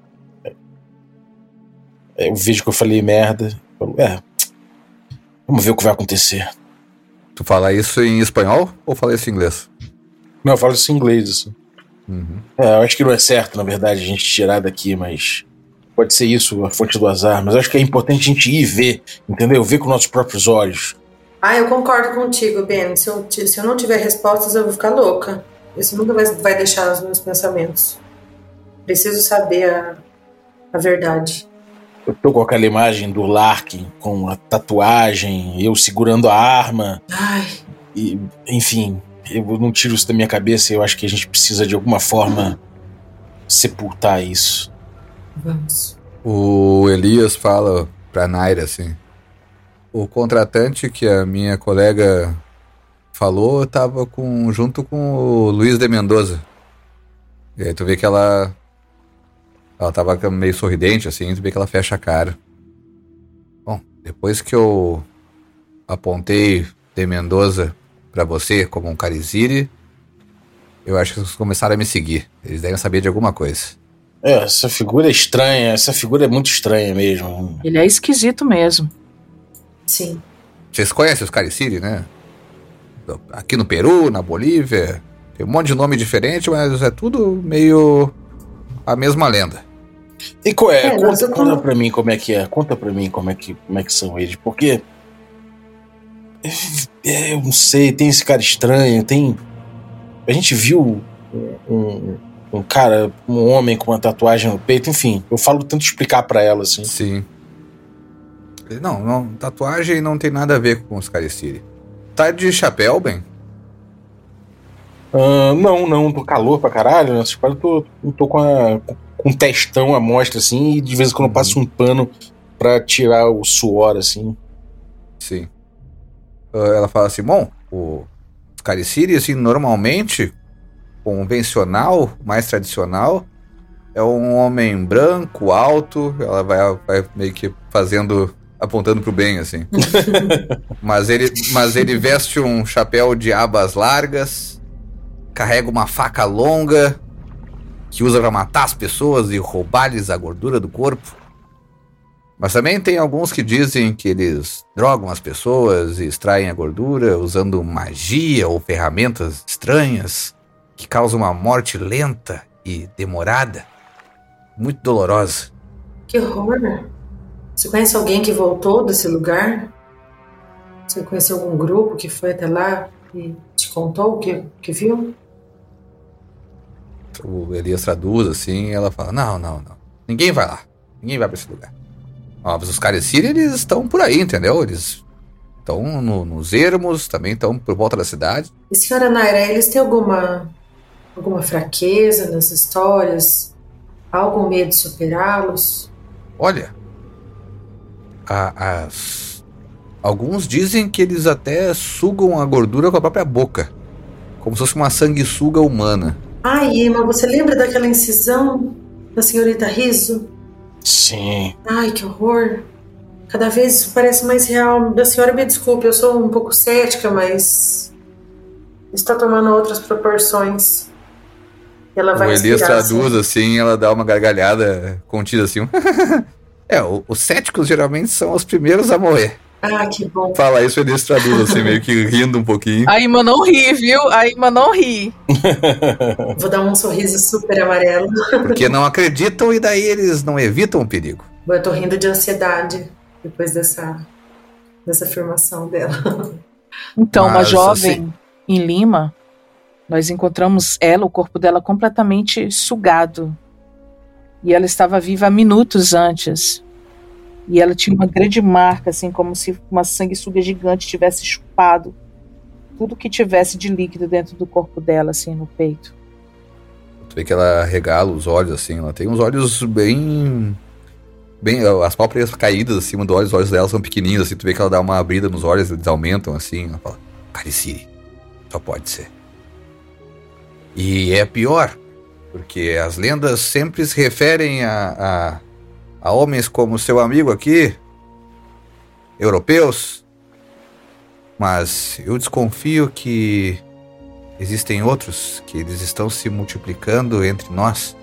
É, eu vejo que eu falei merda. Eu falo, é. Vamos ver o que vai acontecer. Tu fala isso em espanhol ou fala isso em inglês? Não, eu falo isso em inglês, assim. Uhum. É, eu acho que não é certo, na verdade, a gente tirar daqui, mas pode ser isso, a fonte do azar. Mas acho que é importante a gente ir ver, entendeu? Ver com nossos próprios olhos. Ah, eu concordo contigo, Ben. Se eu, se eu não tiver respostas, eu vou ficar louca. Isso nunca vai, vai deixar os meus pensamentos. Preciso saber a, a verdade. Eu tô com aquela imagem do Larkin com a tatuagem, eu segurando a arma. Ai. E, enfim, eu não tiro isso da minha cabeça. Eu acho que a gente precisa de alguma forma sepultar isso. Vamos. O Elias fala pra Naira assim: o contratante que a minha colega falou estava com, junto com o Luiz de Mendoza. E aí tu vê que ela. Ela tava meio sorridente, assim, tu vê que ela fecha a cara. Bom, depois que eu apontei de Mendoza para você como um Cariziri, eu acho que eles começaram a me seguir. Eles devem saber de alguma coisa. É, essa figura é estranha, essa figura é muito estranha mesmo. Ele é esquisito mesmo. Sim. Vocês conhecem os Cariciri, né? Aqui no Peru, na Bolívia. Tem um monte de nome diferente, mas é tudo meio a mesma lenda. E qual é? é conta, conta pra mim como é que é. Conta pra mim como é que, como é que são eles. Porque. É, eu não sei, tem esse cara estranho, tem. A gente viu um, um cara, um homem com uma tatuagem no peito, enfim, eu falo tanto explicar para ela assim. Sim. Não, não, tatuagem não tem nada a ver com os Cariciri. Tá de chapéu, bem? Uh, não, não, tô calor pra caralho. Nessas eu tô, tô com, a, com um testão à mostra, assim, e de vez em quando eu passo um pano pra tirar o suor, assim. Sim. Uh, ela fala assim: bom, o Cariciri, assim, normalmente, convencional, mais tradicional, é um homem branco, alto. Ela vai, vai meio que fazendo apontando pro bem, assim. mas, ele, mas ele veste um chapéu de abas largas, carrega uma faca longa, que usa para matar as pessoas e roubar-lhes a gordura do corpo. Mas também tem alguns que dizem que eles drogam as pessoas e extraem a gordura usando magia ou ferramentas estranhas. que causa uma morte lenta e demorada, muito dolorosa. Que horror! Você conhece alguém que voltou desse lugar? Você conhece algum grupo que foi até lá e te contou o que, que viu? O Elias traduz assim ela fala: Não, não, não. Ninguém vai lá. Ninguém vai pra esse lugar. Ó, mas os Careciri, eles estão por aí, entendeu? Eles estão no, nos ermos, também estão por volta da cidade. E senhora Naira, eles têm alguma, alguma fraqueza nas histórias? Algum medo de superá-los? Olha, a- as- alguns dizem que eles até sugam a gordura com a própria boca, como se fosse uma sanguessuga humana. Ai, Emma, você lembra daquela incisão da senhorita Riso? Sim. Ai, que horror. Cada vez isso parece mais real. A senhora me desculpe, eu sou um pouco cética, mas está tomando outras proporções. Ela vai o Elias traduz assim, ela dá uma gargalhada contida assim. é, o- os céticos geralmente são os primeiros a morrer. Ah, que bom. Fala isso, o Elias traduz assim, meio que rindo um pouquinho. A Ima não ri, viu? A Ima não ri. Vou dar um sorriso super amarelo. Porque não acreditam e daí eles não evitam o perigo. Eu tô rindo de ansiedade depois dessa, dessa afirmação dela. Então, uma Mas, jovem assim- em Lima, nós encontramos ela, o corpo dela completamente sugado. E ela estava viva minutos antes. E ela tinha uma grande marca, assim, como se uma sanguessuga gigante tivesse chupado tudo que tivesse de líquido dentro do corpo dela, assim, no peito. Tu vê que ela regala os olhos assim, ela tem uns olhos bem. bem as pálpebras caídas acima dos olhos, os olhos dela são pequenininhos assim, tu vê que ela dá uma abrida nos olhos, eles aumentam assim, ela fala: Cariciri, só pode ser. E é pior, porque as lendas sempre se referem a, a, a homens como seu amigo aqui, europeus, mas eu desconfio que existem outros, que eles estão se multiplicando entre nós.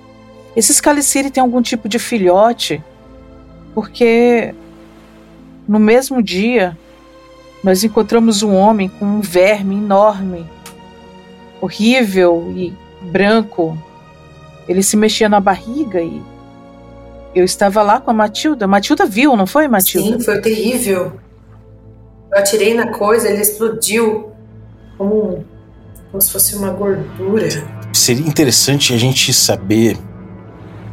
Esses Caliciri têm algum tipo de filhote, porque no mesmo dia nós encontramos um homem com um verme enorme, horrível e branco. Ele se mexia na barriga e eu estava lá com a Matilda. Matilda viu, não foi, Matilda? Sim, foi terrível. Eu atirei na coisa, ele explodiu como, como se fosse uma gordura. Seria interessante a gente saber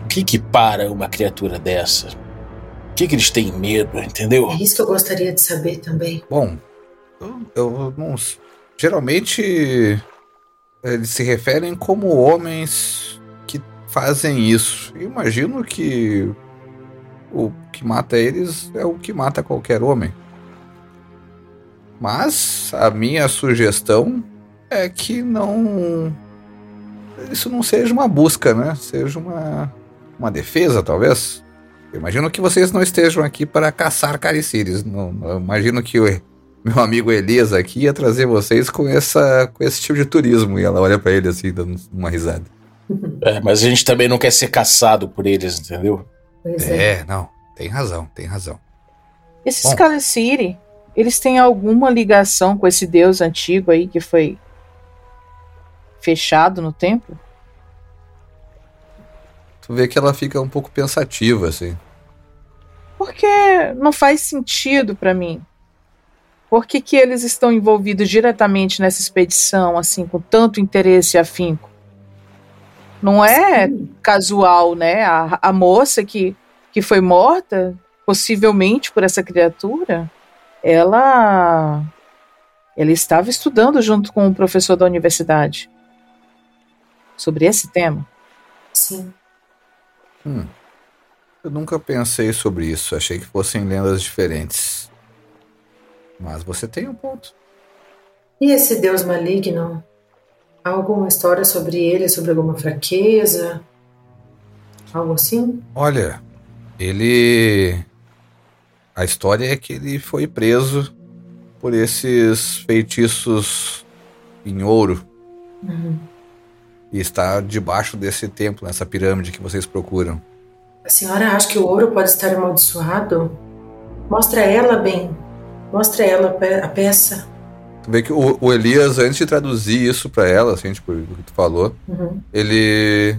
o que que para uma criatura dessa. O que que eles têm medo, entendeu? É isso que eu gostaria de saber também. Bom, eu, eu não. Geralmente eles se referem como homens fazem isso. Imagino que o que mata eles é o que mata qualquer homem. Mas a minha sugestão é que não. Isso não seja uma busca, né? Seja uma, uma defesa, talvez. Eu imagino que vocês não estejam aqui para caçar caricírios. Não, eu imagino que o meu amigo Elias aqui ia trazer vocês com, essa, com esse tipo de turismo. E ela olha para ele assim, dando uma risada. É, mas a gente também não quer ser caçado por eles, entendeu? Pois é. É, não, tem razão, tem razão. Esses Bom. Caliciri, eles têm alguma ligação com esse deus antigo aí que foi fechado no templo? Tu vê que ela fica um pouco pensativa, assim. Porque não faz sentido pra mim. Por que, que eles estão envolvidos diretamente nessa expedição, assim, com tanto interesse e afinco? Não é casual, né? A, a moça que, que foi morta, possivelmente por essa criatura, ela, ela estava estudando junto com o professor da universidade sobre esse tema. Sim. Hum. Eu nunca pensei sobre isso. Achei que fossem lendas diferentes. Mas você tem um ponto. E esse deus maligno? Há alguma história sobre ele, sobre alguma fraqueza? Algo assim? Olha, ele. A história é que ele foi preso por esses feitiços em ouro Uhum. e está debaixo desse templo, nessa pirâmide que vocês procuram. A senhora acha que o ouro pode estar amaldiçoado? Mostra ela bem. Mostra ela a peça. Vê que o, o Elias, antes de traduzir isso pra ela, assim, tipo, o que tu falou, Uhum. ele.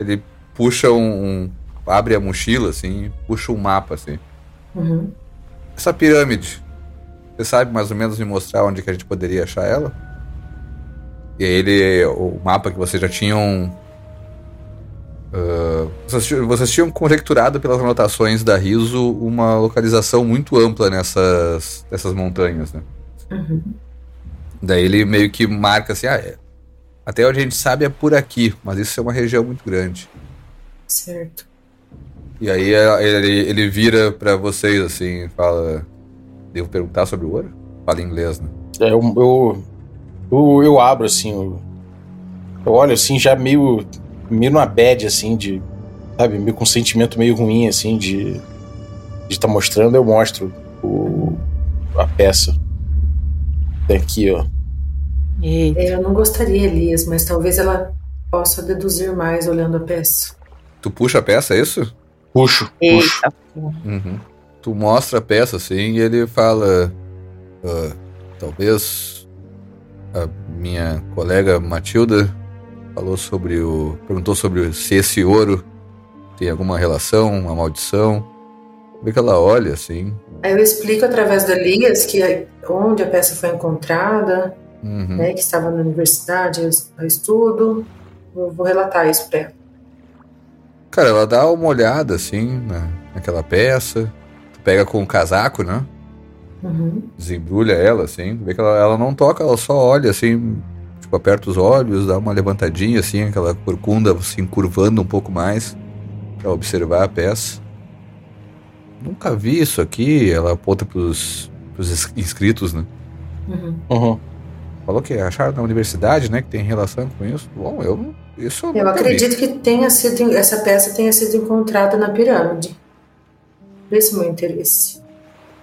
Ele puxa um. um- abre a mochila, assim, puxa um mapa, assim. Uhum. Essa pirâmide, você sabe mais ou menos me mostrar onde que a gente poderia achar ela? E aí ele. O mapa que vocês já tinham. ah, vocês, tinham- vocês tinham conjecturado pelas anotações da Riso uma localização muito ampla nessas, nessas montanhas, né? Uhum. Daí ele meio que marca assim, ah, é, até onde a gente sabe é por aqui, mas isso é uma região muito grande. Certo. E aí é, ele, ele vira pra vocês assim e fala, devo perguntar sobre o ouro? Fala em inglês, né? É, eu, eu, eu, eu abro assim, eu, eu olho assim, já meio, meio numa bad, assim, de. Sabe, meio com um sentimento meio ruim, assim, de. De estar mostrando, eu mostro o, a peça. Tem aqui, ó. Eita. É, Eu não gostaria, Elias, mas talvez ela possa deduzir mais olhando a peça. Tu puxa a peça, é isso? Puxo, puxo. Eita. porra. Uhum. Tu mostra a peça assim e ele fala, ah, talvez a minha colega Matilda falou sobre o, perguntou sobre se esse ouro tem alguma relação, uma maldição. Vê que ela olha assim. Aí eu explico através do Elias que é onde a peça foi encontrada, Uhum. né, que estava na universidade a estudo. Eu vou relatar isso para ela. Cara, ela dá uma olhada assim na, naquela peça. Tu pega com o casaco, né? Uhum. Desembrulha ela assim. Vê que ela, ela não toca, ela só olha assim. Tipo, aperta os olhos, dá uma levantadinha assim, aquela corcunda se encurvando um pouco mais pra observar a peça. Nunca vi isso aqui. Ela aponta pros, pros ins- inscritos, né? Uhum. Uhum. Falou que acharam na universidade, né? Que tem relação com isso. Bom, eu. Isso eu, Eu nunca vi. acredito que tenha sido, essa peça tenha sido encontrada na pirâmide. Esse meu interesse.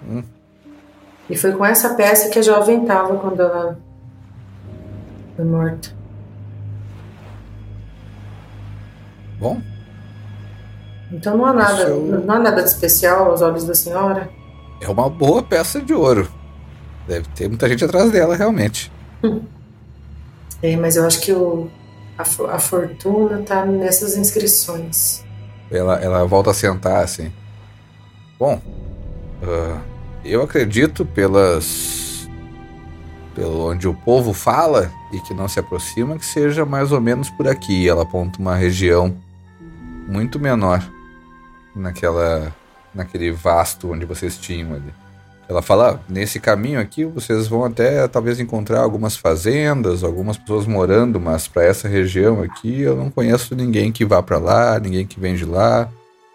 Hum. E foi com essa peça que a jovem estava quando ela foi morta. Bom, Então não há nada, eu- não há nada de especial aos olhos da senhora. é uma boa peça de ouro. Deve ter muita gente atrás dela, realmente. É, mas eu acho que o, a, a fortuna está nessas inscrições. Ela, ela volta a sentar assim. Bom, ah, eu acredito pelas. pelo onde o povo fala e que não se aproxima, que seja mais ou menos por aqui. Ela aponta uma região muito menor naquela. naquele vasto onde vocês tinham ali. Ela fala, "Ah, nesse caminho aqui vocês vão até talvez encontrar algumas fazendas, algumas pessoas morando, mas para essa região aqui eu não conheço ninguém que vá para lá, ninguém que vem de lá.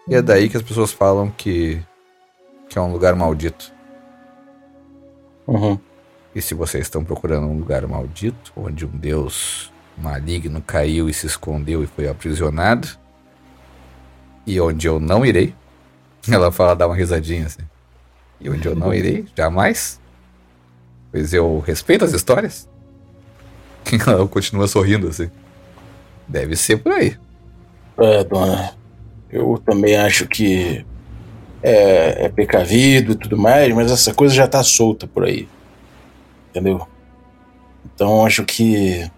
E é daí que as pessoas falam que que é um lugar maldito. Uhum. E se vocês estão procurando um lugar maldito, onde um deus maligno caiu e se escondeu e foi aprisionado, e onde eu não irei, ela fala, dá uma risadinha assim. E onde eu não irei, jamais, pois eu respeito as histórias. Ela continua sorrindo assim. Deve ser por aí. É, dona. Eu também acho que é, é precavido e tudo mais, mas essa coisa já tá solta por aí. Entendeu? Então acho que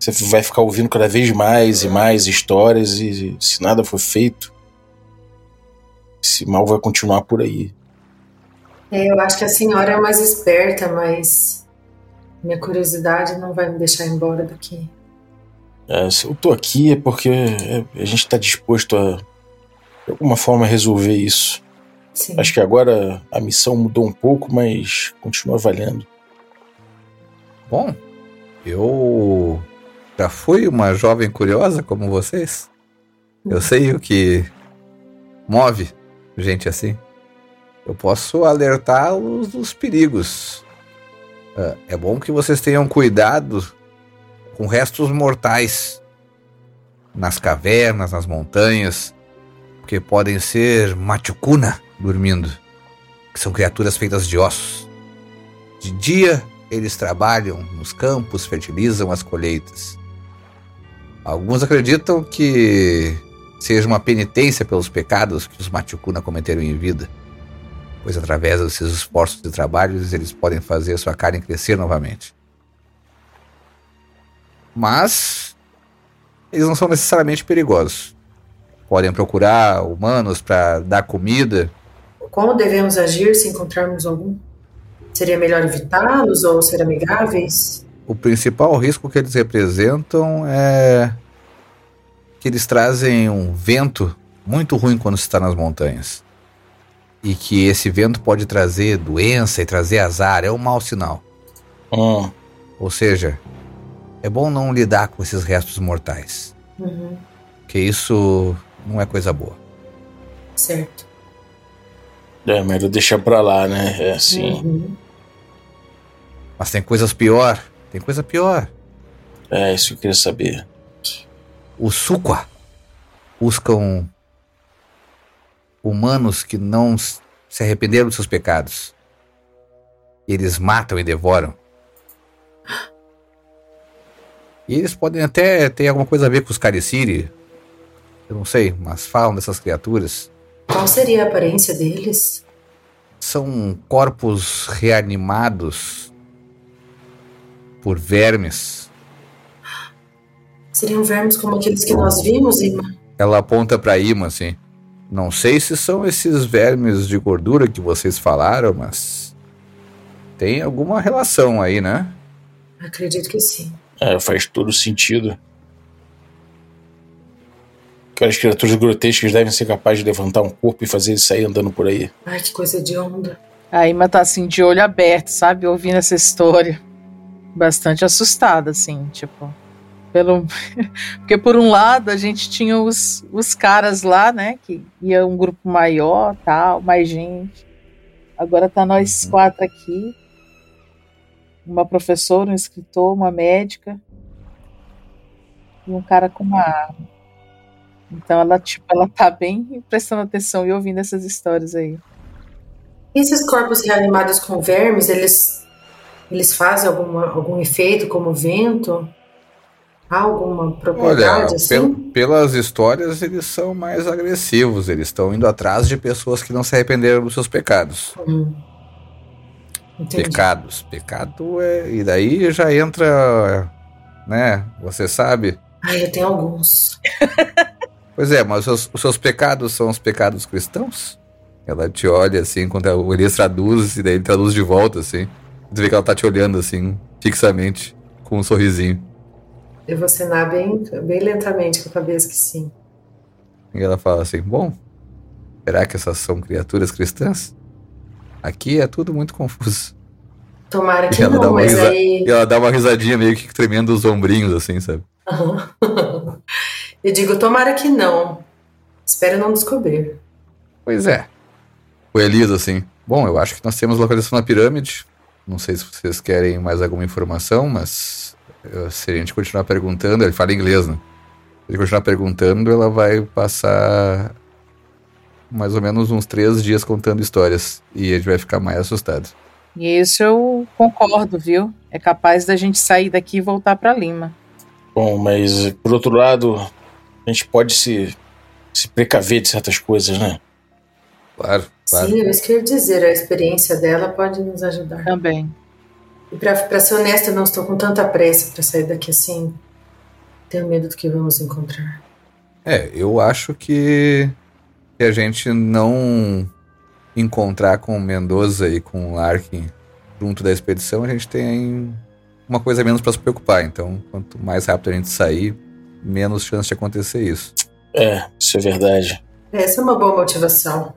você vai ficar ouvindo cada vez mais e mais histórias e se nada for feito, esse mal vai continuar por aí. É, eu acho que a senhora é mais esperta, mas minha curiosidade não vai me deixar embora daqui. É, se eu tô aqui é porque é, a gente tá disposto a, de alguma forma, resolver isso. Sim. Acho que agora a missão mudou um pouco, mas continua valendo. Bom, eu já fui uma jovem curiosa como vocês. Eu sei o que move gente assim. Eu posso alertá-los dos perigos. Ah, É bom que vocês tenham cuidado com restos mortais nas cavernas, nas montanhas, porque podem ser machucuna dormindo, que são criaturas feitas de ossos. De dia eles trabalham nos campos, fertilizam as colheitas. Alguns acreditam que seja uma penitência pelos pecados que os Machukuna cometeram em vida. pois através desses esforços de trabalho eles podem fazer sua carne crescer novamente. Mas eles não são necessariamente perigosos. Podem procurar humanos para dar comida. Como devemos agir se encontrarmos algum? Seria melhor evitá-los ou ser amigáveis? O principal risco que eles representam é que eles trazem um vento muito ruim quando se está nas montanhas. E que esse vento pode trazer doença e trazer azar, é um mau sinal. Hum. Ou seja, é bom não lidar com esses restos mortais. Uhum, Que isso não é coisa boa. certo. É, melhor deixar pra lá, né? É assim. Uhum. Mas tem coisas pior. Tem coisa pior. É isso que eu queria saber. Os Sukwa buscam humanos que não se arrependeram dos seus pecados. Eles matam e devoram. E eles podem até ter alguma coisa a ver com os Kariciri. Eu não sei, mas falam dessas criaturas. Qual seria a aparência deles? São corpos reanimados por vermes. Seriam vermes como aqueles que nós vimos, Ima? Ela aponta pra Ima assim. Não sei se são esses vermes de gordura que vocês falaram, mas tem alguma relação aí, né? Acredito que sim. É, faz todo sentido. Aquelas criaturas grotescas devem ser capazes de levantar um corpo e fazer ele sair andando por aí. Ai, que coisa de onda. A Ima tá assim, de olho aberto, sabe? Ouvindo essa história. Bastante assustada, assim, tipo. Pelo... Porque por um lado a gente tinha os, os caras lá, né? Que ia um grupo maior, tal, mais gente. Agora tá nós Uhum. quatro aqui. Uma professora, um escritor, uma médica. E um cara com uma arma. Então ela, tipo, ela tá bem prestando atenção e ouvindo essas histórias aí. E esses corpos reanimados com vermes, eles, eles fazem alguma, algum efeito como vento? Há alguma Olha, propriedade assim? pel- pelas histórias, eles são mais agressivos. Eles estão indo atrás de pessoas que não se arrependeram dos seus pecados. Hum. Pecados. Pecado é. E daí já entra. Né? Você sabe. Ai, eu tenho alguns. Pois é, mas os seus, os seus pecados são os pecados cristãos? Ela te olha assim, quando o Elias traduz, e daí ele traduz de volta, assim. Tu vê que ela tá te olhando assim, fixamente, com um sorrisinho. Eu vou cenar bem, bem lentamente com a cabeça que sim. E ela fala assim: Bom, será que essas são criaturas cristãs? Aqui é tudo muito confuso. Tomara que não, mas risa- aí. E ela dá uma risadinha meio que tremendo os ombrinhos, assim, sabe? Eu digo, tomara que não. Espero não descobrir. Pois é. O Elias, assim: Bom, eu acho que nós temos localização na pirâmide. Não sei se vocês querem mais alguma informação, mas eh, se a gente continuar perguntando, ele fala inglês, né? Se a gente continuar perguntando, ela vai passar mais ou menos uns três dias contando histórias. E a gente vai ficar mais assustado. E isso eu concordo, viu? É capaz da gente sair daqui e voltar pra Lima. Bom, mas por outro lado, a gente pode se, se precaver de certas coisas, né? Claro, claro. Sim, é isso que eu ia dizer. A experiência dela pode nos ajudar. Também. E pra, pra ser honesta, eu não estou com tanta pressa pra sair daqui assim. Tenho medo do que vamos encontrar. É, eu acho que, que a gente não encontrar com o Mendoza e com o Larkin junto da expedição, a gente tem uma coisa menos para se preocupar. Então, quanto mais rápido a gente sair, menos chance de acontecer isso. É, isso é verdade. Essa é uma boa motivação.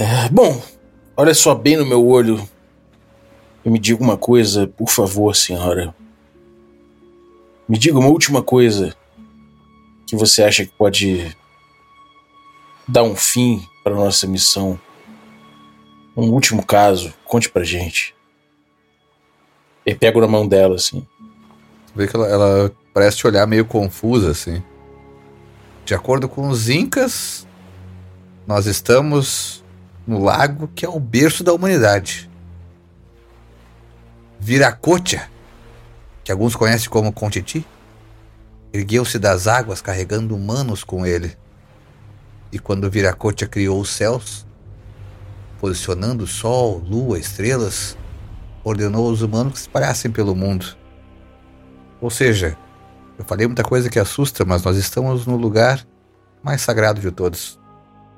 É, bom, olha só bem no meu olho e me diga uma coisa, por favor, senhora. Me diga uma última coisa que você acha que pode dar um fim para nossa missão. Um último caso, conte pra gente. Eu pego na mão dela, assim. Vê que ela, ela parece te olhar meio confusa, assim. De acordo com os Incas, nós estamos no lago que é o berço da humanidade. Viracocha, que alguns conhecem como Contiti, ergueu-se das águas carregando humanos com ele. E quando Viracocha criou os céus, posicionando sol, lua, estrelas, ordenou aos humanos que se espalhassem pelo mundo. Ou seja, eu falei muita coisa que assusta, mas nós estamos no lugar mais sagrado de todos.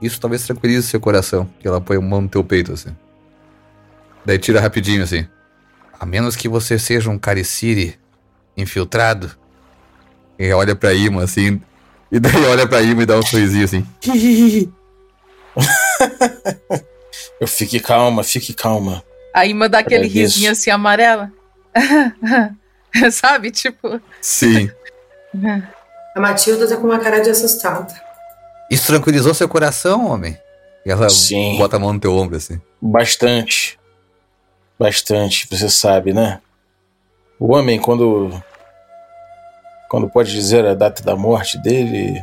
Isso talvez tranquilize seu coração, que ela põe a mão no teu peito assim. Daí tira rapidinho assim. A menos que você seja um Cariciri infiltrado. E olha pra Ima assim. E daí olha pra Ima e dá um sorrisinho assim. Eu fique calma, fique calma. A Ima dá aquele Agradeço. risinho assim amarela. Sabe? Tipo. Sim. A Matilda tá com uma cara de assustada. Isso tranquilizou seu coração, homem? E ela Sim. bota a mão no teu ombro assim. Bastante. Bastante, você sabe, né? O homem, quando. Quando pode dizer a data da morte dele,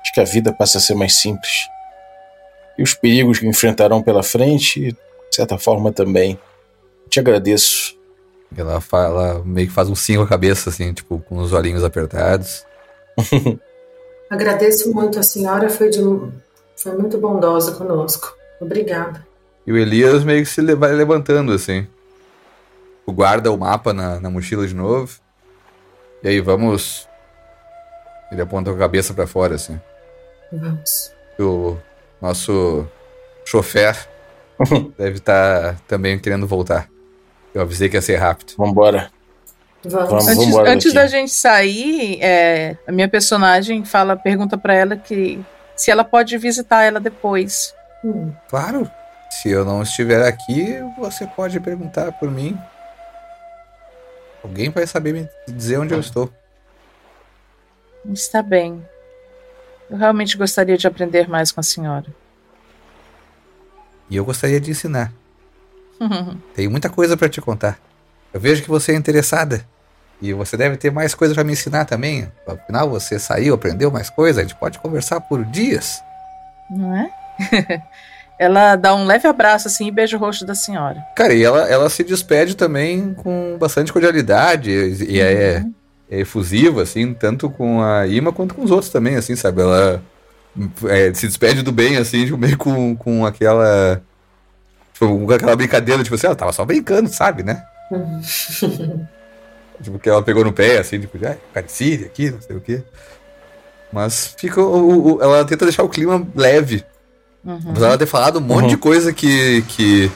acho que a vida passa a ser mais simples. E os perigos que enfrentarão pela frente, de certa forma também. Te agradeço. Ela fala, meio que faz um sim com a cabeça, assim, tipo, com os olhinhos apertados. Agradeço muito, a senhora foi, de, foi muito bondosa conosco. Obrigada. E o Elias meio que se vai levantando, assim. O guarda o mapa na, na mochila de novo. E aí, vamos. Ele aponta a cabeça pra fora, assim. Vamos. O nosso chofer deve estar também querendo voltar. Eu avisei que ia ser rápido. Vambora. Vamos. Vamos. Antes, da gente sair, é, a minha personagem fala, pergunta pra ela que se ela pode visitar ela depois. Hum, Claro. Se eu não estiver aqui, você pode perguntar por mim. Alguém vai saber me dizer onde eu estou. Está bem. Eu realmente gostaria de aprender mais com a senhora. E eu gostaria de ensinar. Tenho muita coisa para te contar. Eu vejo que você é interessada. E você deve ter mais coisa para me ensinar também. Afinal, você saiu, aprendeu mais coisa. A gente pode conversar por dias. Não é? ela dá um leve abraço assim e beija o rosto da senhora. Cara, e ela, ela se despede também com bastante cordialidade. E, é, é efusiva, assim, tanto com a Ima quanto com os outros também, assim, sabe? Ela é, se despede do bem, assim, tipo, meio com, com aquela. Tipo, com aquela brincadeira, tipo assim, ela tava só brincando, sabe, né? Tipo, que ela pegou no pé, assim, tipo, ah, caricíria aqui, não sei o quê. Mas fica. o- o- ela tenta deixar o clima leve. Uhum. Apesar dela ter falado um monte Uhum. de coisa que, que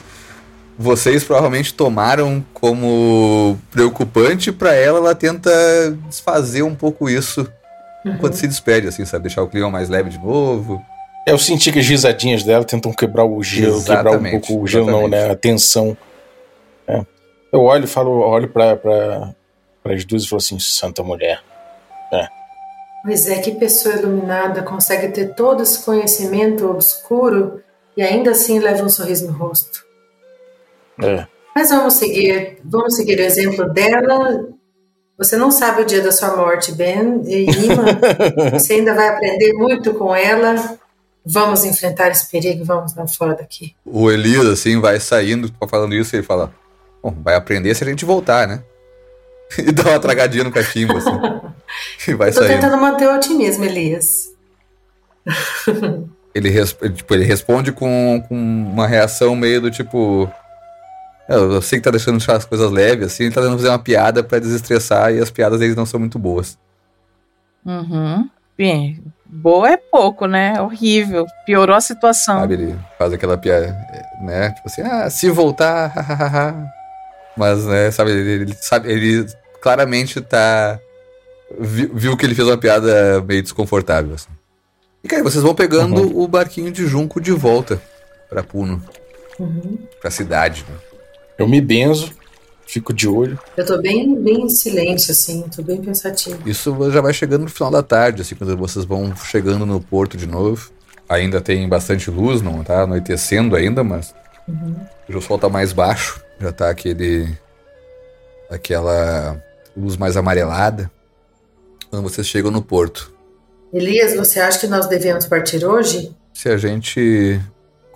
vocês provavelmente tomaram como preocupante, pra ela, ela tenta desfazer um pouco isso quando se despede, assim, sabe? Deixar o clima mais leve de novo. É, Eu senti que as risadinhas dela tentam quebrar o gelo, quebrar um pouco o gelo, não, né? A tensão. É. Eu olho e falo, olho pra, pra, as duas e falo assim, santa mulher. Pois é, que pessoa iluminada consegue ter todo esse conhecimento obscuro e ainda assim leva um sorriso no rosto. É. Mas vamos seguir, vamos seguir o exemplo dela. Você não sabe o dia da sua morte, Ben e Ima. Você ainda vai aprender muito com ela. Vamos enfrentar esse perigo, vamos lá fora daqui. O Elias, assim, vai saindo, falando isso, e ele fala: Bom, vai aprender se a gente voltar, né? E dá uma tragadinha no cachimbo, assim. E vai Eu tô tentando manter o otimismo, Elias. Ele, res- tipo, ele responde com, com uma reação meio do tipo. "É, Eu, eu sei que tá deixando as coisas leves, assim, ele tá tentando fazer uma piada pra desestressar e as piadas deles não são muito boas. Uhum. Bem, boa é pouco, né? Horrível. Piorou a situação. Sabe? Ele faz aquela piada, né? Tipo assim, ah, se voltar, hahaha. Mas, né, sabe, ele, ele sabe, ele claramente tá. Viu, que ele fez uma piada meio desconfortável, assim. E, cara, vocês vão pegando o barquinho de junco de volta pra Puno, Uhum. pra cidade, né? Eu me benzo, fico de olho. Eu tô bem, bem em silêncio, assim, tô bem pensativo. Isso já vai chegando no final da tarde, assim, quando vocês vão chegando no porto de novo. Ainda tem bastante luz, não tá anoitecendo ainda, mas hoje o sol tá mais baixo. Já tá aquele. aquela luz mais amarelada. Quando vocês chegam no porto. Elias, você acha que nós devemos partir hoje? Se a gente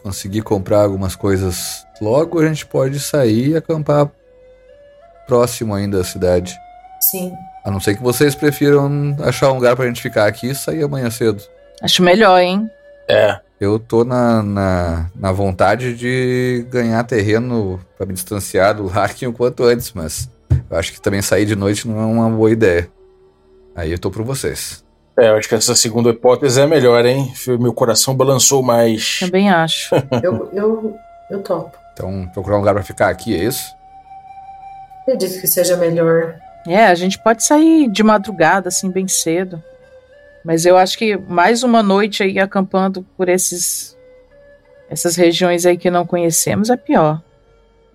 conseguir comprar algumas coisas logo, a gente pode sair e acampar próximo ainda da cidade. Sim. A não ser que vocês prefiram achar um lugar pra gente ficar aqui e sair amanhã cedo. Acho melhor, hein? É. Eu tô na, na, na vontade de ganhar terreno para me distanciar do Larkin o quanto antes, mas eu acho que também sair de noite não é uma boa ideia. Aí eu tô por vocês. É, eu acho que essa segunda hipótese é a melhor, hein? Meu coração balançou mais. Também acho. Eu, eu, eu topo. Então, procurar um lugar pra ficar aqui, é isso? Acredito que seja melhor. É, a gente pode sair de madrugada, assim, bem cedo. Mas eu acho que mais uma noite aí acampando por esses essas regiões aí que não conhecemos é pior.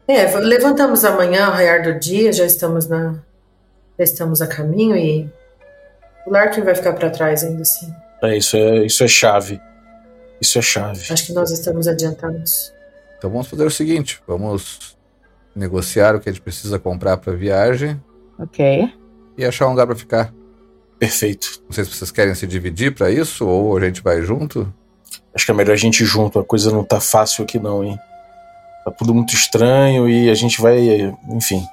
É, levantamos amanhã, ao raiar do dia, já estamos na. Já estamos a caminho e o Larkin vai ficar para trás ainda assim. É, isso é, isso é chave. Isso é chave. Acho que nós estamos adiantados. Então vamos fazer o seguinte: vamos negociar o que a gente precisa comprar para viagem. Ok. E achar um lugar para ficar. Perfeito. Não sei se vocês querem se dividir para isso ou a gente vai junto. Acho que é melhor a gente ir junto. A coisa não tá fácil aqui, não, hein? Tá tudo muito estranho e a gente vai. Enfim.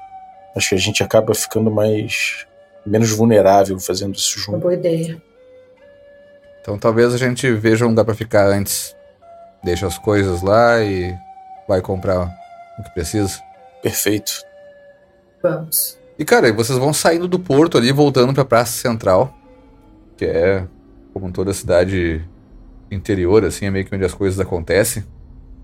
Acho que a gente acaba ficando mais. menos vulnerável fazendo isso junto. Uma boa ideia. Então talvez a gente veja um lugar para ficar antes. Deixa as coisas lá e vai comprar o que precisa. Perfeito. Vamos. E cara, vocês vão saindo do porto ali, voltando pra Praça Central, que é como toda cidade interior, assim, é meio que onde as coisas acontecem.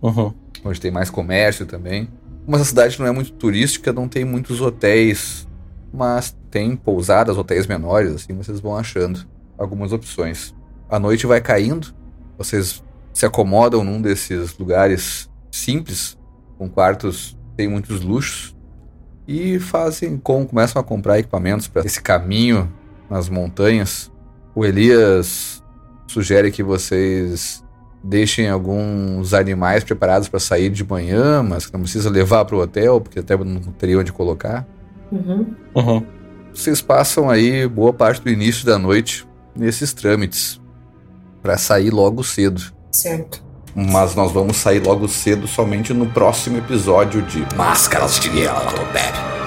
Uhum. Onde tem mais comércio também. Como essa cidade não é muito turística, não tem muitos hotéis, mas tem pousadas, hotéis menores, assim, vocês vão achando algumas opções. A noite vai caindo, vocês se acomodam num desses lugares simples, com quartos tem muitos luxos, e fazem com começam a comprar equipamentos para esse caminho nas montanhas. O Elias sugere que vocês deixem alguns animais preparados para sair de manhã, mas que não precisa levar para o hotel, porque até não teria onde colocar. Uhum. Uhum. Vocês passam aí boa parte do início da noite nesses trâmites para sair logo cedo. Certo. Mas nós vamos sair logo cedo somente no próximo episódio de Máscaras de Yellowback.